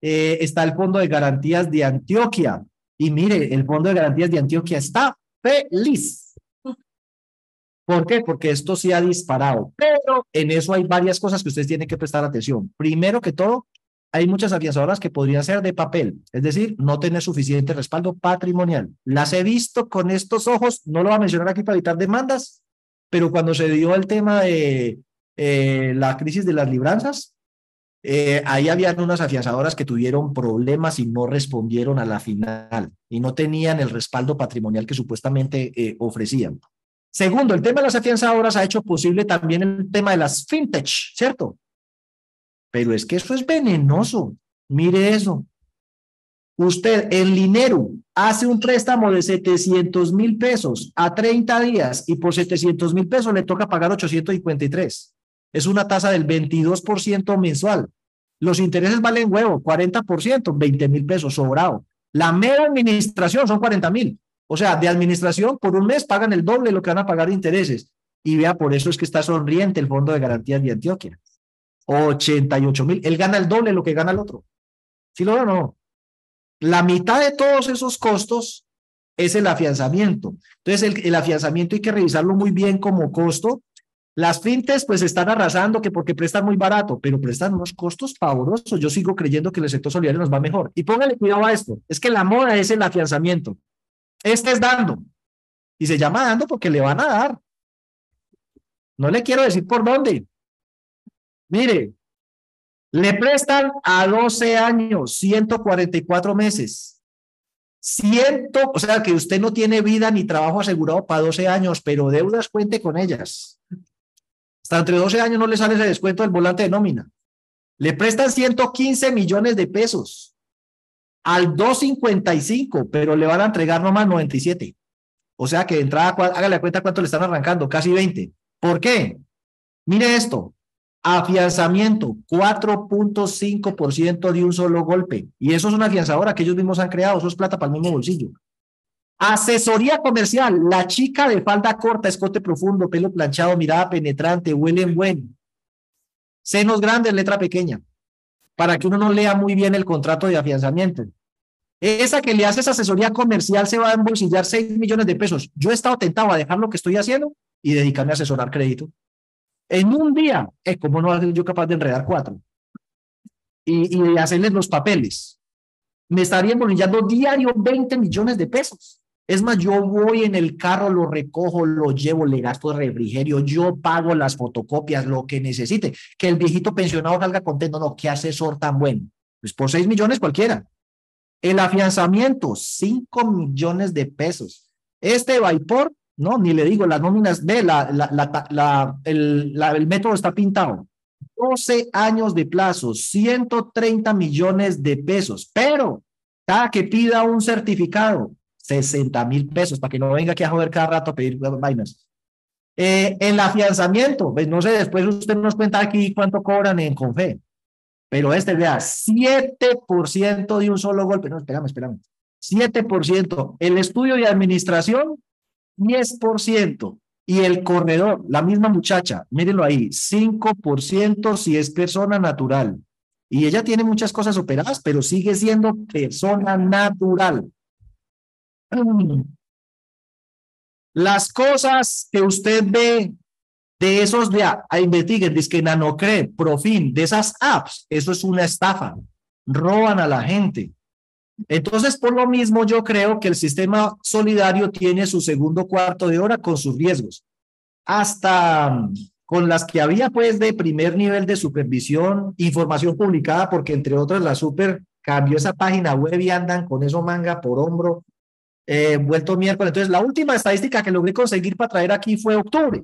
está el Fondo de Garantías de Antioquia, y mire, el Fondo de Garantías de Antioquia está feliz ¿Por qué? Porque esto se ha disparado. Pero en eso hay varias cosas que ustedes tienen que prestar atención. Primero que todo, hay muchas afianzadoras que podrían ser de papel, es decir, no tener suficiente respaldo patrimonial. Las he visto con estos ojos, no lo voy a mencionar aquí para evitar demandas, pero cuando se dio el tema de eh, la crisis de las libranzas, eh, ahí habían unas afianzadoras que tuvieron problemas y no respondieron a la final y no tenían el respaldo patrimonial que supuestamente eh, ofrecían. Segundo, el tema de las afianzadoras ha hecho posible también el tema de las fintech, ¿cierto? Pero es que eso es venenoso. Mire eso. Usted en dinero hace un préstamo de 700 mil pesos a 30 días y por 700 mil pesos le toca pagar 853. Es una tasa del 22% mensual. Los intereses valen huevo, 40%, 20 mil pesos sobrado. La mera administración son 40 mil. O sea, de administración, por un mes pagan el doble lo que van a pagar de intereses. Y vea, por eso es que está sonriente el Fondo de Garantías de Antioquia. 88 mil. Él gana el doble lo que gana el otro. ¿Sí lo veo no? La mitad de todos esos costos es el afianzamiento. Entonces, el, el afianzamiento hay que revisarlo muy bien como costo. Las fintes pues están arrasando que porque prestan muy barato, pero prestan unos costos pavorosos. Yo sigo creyendo que el sector solidario nos va mejor. Y póngale cuidado a esto. Es que la moda es el afianzamiento. Este es dando. Y se llama dando porque le van a dar. No le quiero decir por dónde. Mire, le prestan a 12 años, 144 meses. Ciento, o sea que usted no tiene vida ni trabajo asegurado para 12 años, pero deudas cuente con ellas. Hasta entre 12 años no le sale ese descuento del volante de nómina. Le prestan 115 millones de pesos al 2.55, pero le van a entregar nomás 97. O sea que de entrada, hágale cuenta cuánto le están arrancando, casi 20. ¿Por qué? Mire esto. Afianzamiento, 4.5% de un solo golpe. Y eso es una afianzadora que ellos mismos han creado, eso es plata para el mismo bolsillo. Asesoría comercial, la chica de falda corta, escote profundo, pelo planchado, mirada penetrante, huelen bueno. Senos grandes, letra pequeña, para que uno no lea muy bien el contrato de afianzamiento. Esa que le hace esa asesoría comercial se va a embolsillar 6 millones de pesos. Yo he estado tentado a dejar lo que estoy haciendo y dedicarme a asesorar crédito. En un día, es como no yo capaz de enredar cuatro y, hacerles los papeles. Me estaría embolsillando diario 20 millones de pesos. Es más, yo voy en el carro, lo recojo, lo llevo, le gasto refrigerio, yo pago las fotocopias, lo que necesite. Que el viejito pensionado salga contento, no, qué asesor tan bueno. Pues por 6 millones cualquiera. El afianzamiento, 5 millones de pesos. Este Vaipor no, ni le digo, las nóminas, ve, la, la, la, el, el método está pintado. 12 años de plazo, 130 millones de pesos, pero cada que pida un certificado, 60 mil pesos, para que no venga aquí a joder cada rato a pedir vainas. Eh, el afianzamiento, pues no sé, después usted nos cuenta aquí cuánto cobran en Confe, pero este, vea, 7% de un solo golpe, no, espérame, espérame, 7%. El estudio de administración, 10%. Y el corredor, la misma muchacha, mírenlo ahí, 5% si es persona natural. Y ella tiene muchas cosas operadas, pero sigue siendo persona natural. Las cosas que usted ve de esos de a, investiguen, dice que Nanocred, Profin, de esas apps, eso es una estafa. Roban a la gente. Entonces, por lo mismo, yo creo que el sistema solidario tiene su segundo cuarto de hora con sus riesgos. Hasta mm, con las que había, pues, de primer nivel de supervisión, información publicada, porque entre otras la super cambió esa página web y andan con eso manga por hombro, eh, vuelto miércoles. Entonces, la última estadística que logré conseguir para traer aquí fue octubre.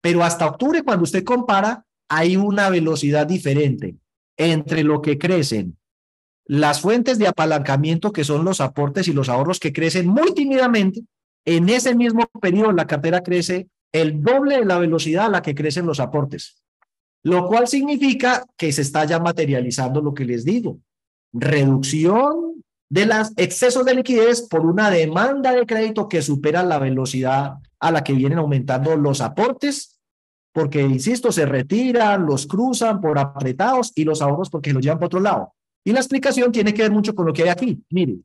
Pero hasta octubre, cuando usted compara, hay una velocidad diferente entre lo que crecen las fuentes de apalancamiento, que son los aportes y los ahorros que crecen muy tímidamente, en ese mismo periodo la cartera crece el doble de la velocidad a la que crecen los aportes, lo cual significa que se está ya materializando lo que les digo, reducción de los excesos de liquidez por una demanda de crédito que supera la velocidad a la que vienen aumentando los aportes, porque, insisto, se retiran, los cruzan por apretados y los ahorros porque los llevan por otro lado. Y la explicación tiene que ver mucho con lo que hay aquí. Mire,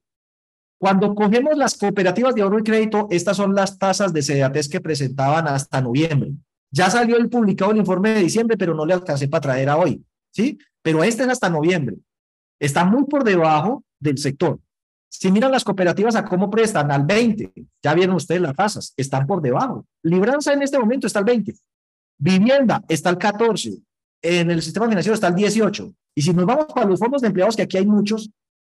cuando cogemos las cooperativas de ahorro y crédito, estas son las tasas de CDATES que presentaban hasta noviembre. Ya salió el publicado el informe de diciembre, pero no le alcancé para traer a hoy, ¿sí? Pero este es hasta noviembre. Está muy por debajo del sector. Si miran las cooperativas a cómo prestan al 20, ya vieron ustedes las tasas, están por debajo. Libranza en este momento está al 20. Vivienda está al 14. En el sistema financiero está al 18. Y si nos vamos para los fondos de empleados, que aquí hay muchos,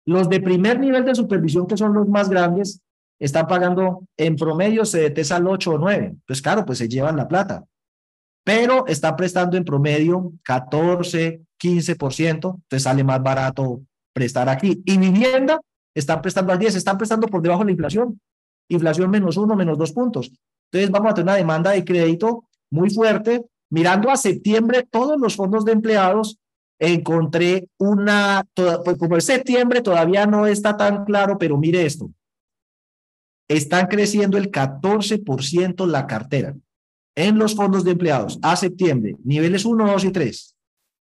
los de primer nivel de supervisión, que son los más grandes, están pagando en promedio CDTs al 8 o 9. Entonces, claro, pues se llevan la plata. Pero está prestando en promedio 14, 15%, entonces sale más barato prestar aquí. Y vivienda, están prestando al 10, están prestando por debajo de la inflación. Inflación menos uno, menos dos puntos. Entonces vamos a tener una demanda de crédito muy fuerte. Mirando a septiembre, todos los fondos de empleados encontré una, pues como septiembre todavía no está tan claro, pero mire esto. Están creciendo el 14% la cartera en los fondos de empleados a septiembre, niveles 1, 2 y 3.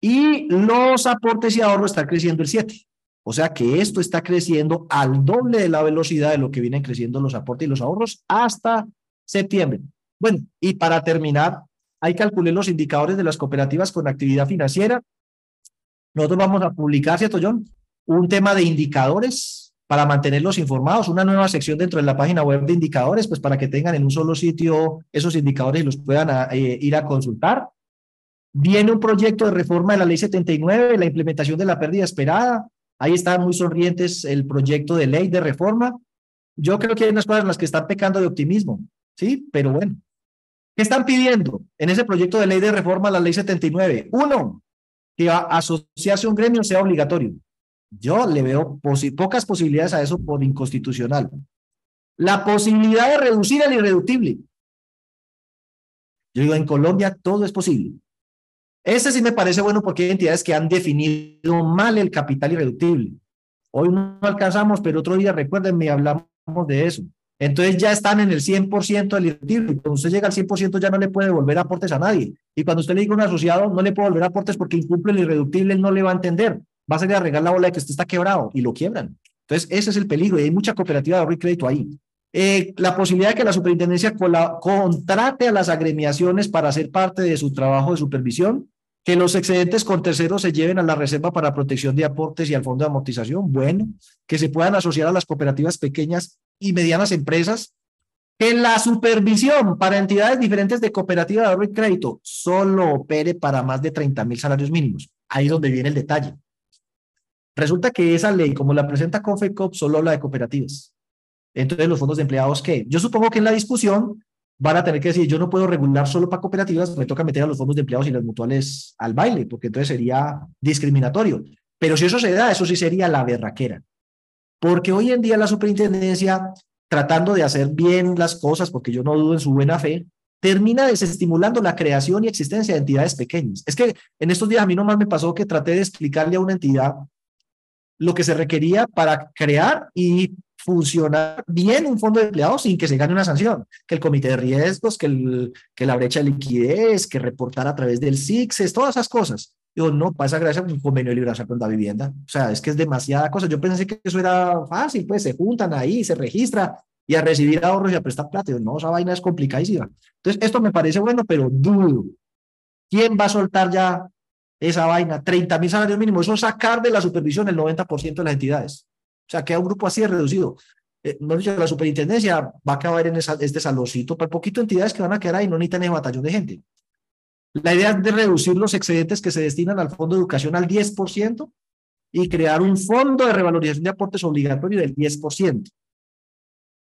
Y los aportes y ahorros están creciendo el 7. O sea que esto está creciendo al doble de la velocidad de lo que vienen creciendo los aportes y los ahorros hasta septiembre. Bueno, y para terminar, hay que calcular los indicadores de las cooperativas con actividad financiera nosotros vamos a publicar, ¿cierto, John? Un tema de indicadores para mantenerlos informados, una nueva sección dentro de la página web de indicadores, pues para que tengan en un solo sitio esos indicadores y los puedan eh, ir a consultar. Viene un proyecto de reforma de la ley 79, la implementación de la pérdida esperada. Ahí están muy sonrientes el proyecto de ley de reforma. Yo creo que hay unas cosas en las que están pecando de optimismo, ¿sí? Pero bueno, ¿qué están pidiendo en ese proyecto de ley de reforma a la ley 79? Uno, que asociarse a un gremio sea obligatorio. Yo le veo pocas posibilidades a eso por inconstitucional. La posibilidad de reducir el irreductible. Yo digo, en Colombia todo es posible. Este sí me parece bueno porque hay entidades que han definido mal el capital irreductible. Hoy no alcanzamos, pero otro día, recuérdenme, hablamos de eso. Entonces ya están en el 100% del irreductible. Cuando usted llega al 100% ya no le puede devolver aportes a nadie. Y cuando usted le diga a un asociado, no le puede devolver aportes porque incumple el irreductible, no le va a entender. Va a salir a regar la bola de que usted está quebrado y lo quiebran. Entonces ese es el peligro y hay mucha cooperativa de ahorro y crédito ahí. Eh, la posibilidad de que la superintendencia contrate a las agremiaciones para hacer parte de su trabajo de supervisión, que los excedentes con terceros se lleven a la reserva para protección de aportes y al fondo de amortización, bueno, que se puedan asociar a las cooperativas pequeñas y medianas empresas, que la supervisión para entidades diferentes de cooperativa de ahorro y crédito solo opere para más de 30 mil salarios mínimos. Ahí es donde viene el detalle. Resulta que esa ley, como la presenta COFECOP, solo habla de cooperativas. Entonces, los fondos de empleados, ¿qué? Yo supongo que en la discusión van a tener que decir, yo no puedo regular solo para cooperativas, me toca meter a los fondos de empleados y las mutuales al baile, porque entonces sería discriminatorio. Pero si eso se da, eso sí sería la berraquera. Porque hoy en día la superintendencia, tratando de hacer bien las cosas, porque yo no dudo en su buena fe, termina desestimulando la creación y existencia de entidades pequeñas. Es que en estos días a mí nomás me pasó que traté de explicarle a una entidad lo que se requería para crear y funcionar bien un fondo de empleados sin que se gane una sanción, que el comité de riesgos, que, el, que la brecha de liquidez, que reportar a través del SIXES, todas esas cosas. Digo, no, pasa gracias a un convenio de liberación con la vivienda. O sea, es que es demasiada cosa. Yo pensé que eso era fácil, pues se juntan ahí, se registra y a recibir ahorros y a prestar plata. no, esa vaina es complicadísima. Entonces, esto me parece bueno, pero dudo. ¿Quién va a soltar ya esa vaina? 30 mil salarios mínimos. Eso es sacar de la supervisión el 90% de las entidades. O sea, queda un grupo así reducido. Eh, la superintendencia va a acabar en este salocito para poquito entidades que van a quedar ahí, no necesitan el batallón de gente. La idea es de reducir los excedentes que se destinan al fondo de educación al 10% y crear un fondo de revalorización de aportes obligatorio del 10%.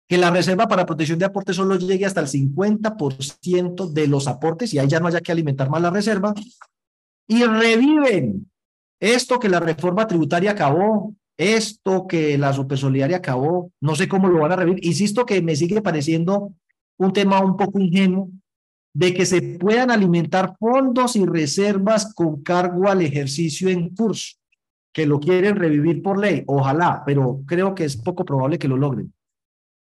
Que la reserva para protección de aportes solo llegue hasta el 50% de los aportes y ahí ya no haya que alimentar más la reserva. Y reviven esto que la reforma tributaria acabó, esto que la supersolidaria acabó, no sé cómo lo van a revivir. Insisto que me sigue pareciendo un tema un poco ingenuo de que se puedan alimentar fondos y reservas con cargo al ejercicio en curso, que lo quieren revivir por ley, ojalá, pero creo que es poco probable que lo logren.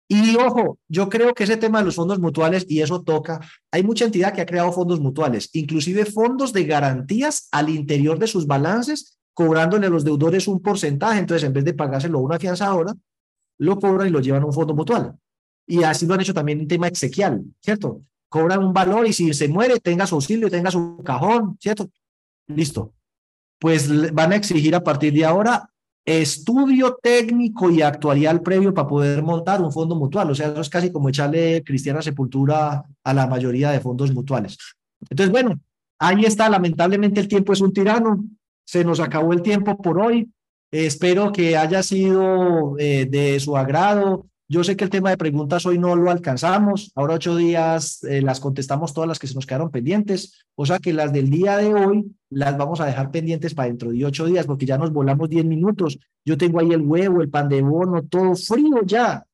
Y ojo, yo creo que ese tema de los fondos mutuales, y eso toca, hay mucha entidad que ha creado fondos mutuales, inclusive fondos de garantías al interior de sus balances cobrándole a los deudores un porcentaje, entonces en vez de pagárselo a una fianzadora, lo cobran y lo llevan a un fondo mutual. Y así lo han hecho también en tema exequial, ¿cierto? Cobran un valor y si se muere, tenga su auxilio, tenga su cajón, ¿cierto? Listo. Pues van a exigir a partir de ahora estudio técnico y actuarial previo para poder montar un fondo mutual. O sea, eso es casi como echarle cristiana sepultura a la mayoría de fondos mutuales. Entonces, bueno, ahí está. Lamentablemente el tiempo es un tirano. Se nos acabó el tiempo por hoy. espero que haya sido eh, de su agrado. Yo sé que el tema de preguntas hoy no lo alcanzamos. Ahora ocho días eh, las contestamos todas las que se nos quedaron pendientes. O sea que las del día de hoy las vamos a dejar pendientes para dentro de ocho días porque ya nos volamos diez minutos. Yo tengo ahí el huevo, el pan de bono, todo frío ya.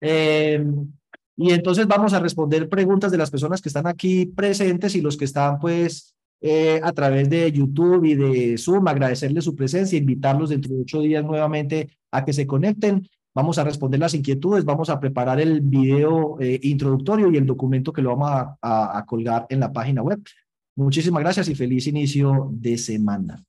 Em, y entonces vamos a responder preguntas de las personas que están aquí presentes y los que están pues eh, a través de YouTube y de Zoom, agradecerles su presencia, invitarlos dentro de ocho días nuevamente a que se conecten. Vamos a responder las inquietudes, vamos a preparar el video eh, introductorio y el documento que lo vamos a colgar en la página web. Muchísimas gracias y feliz inicio de semana.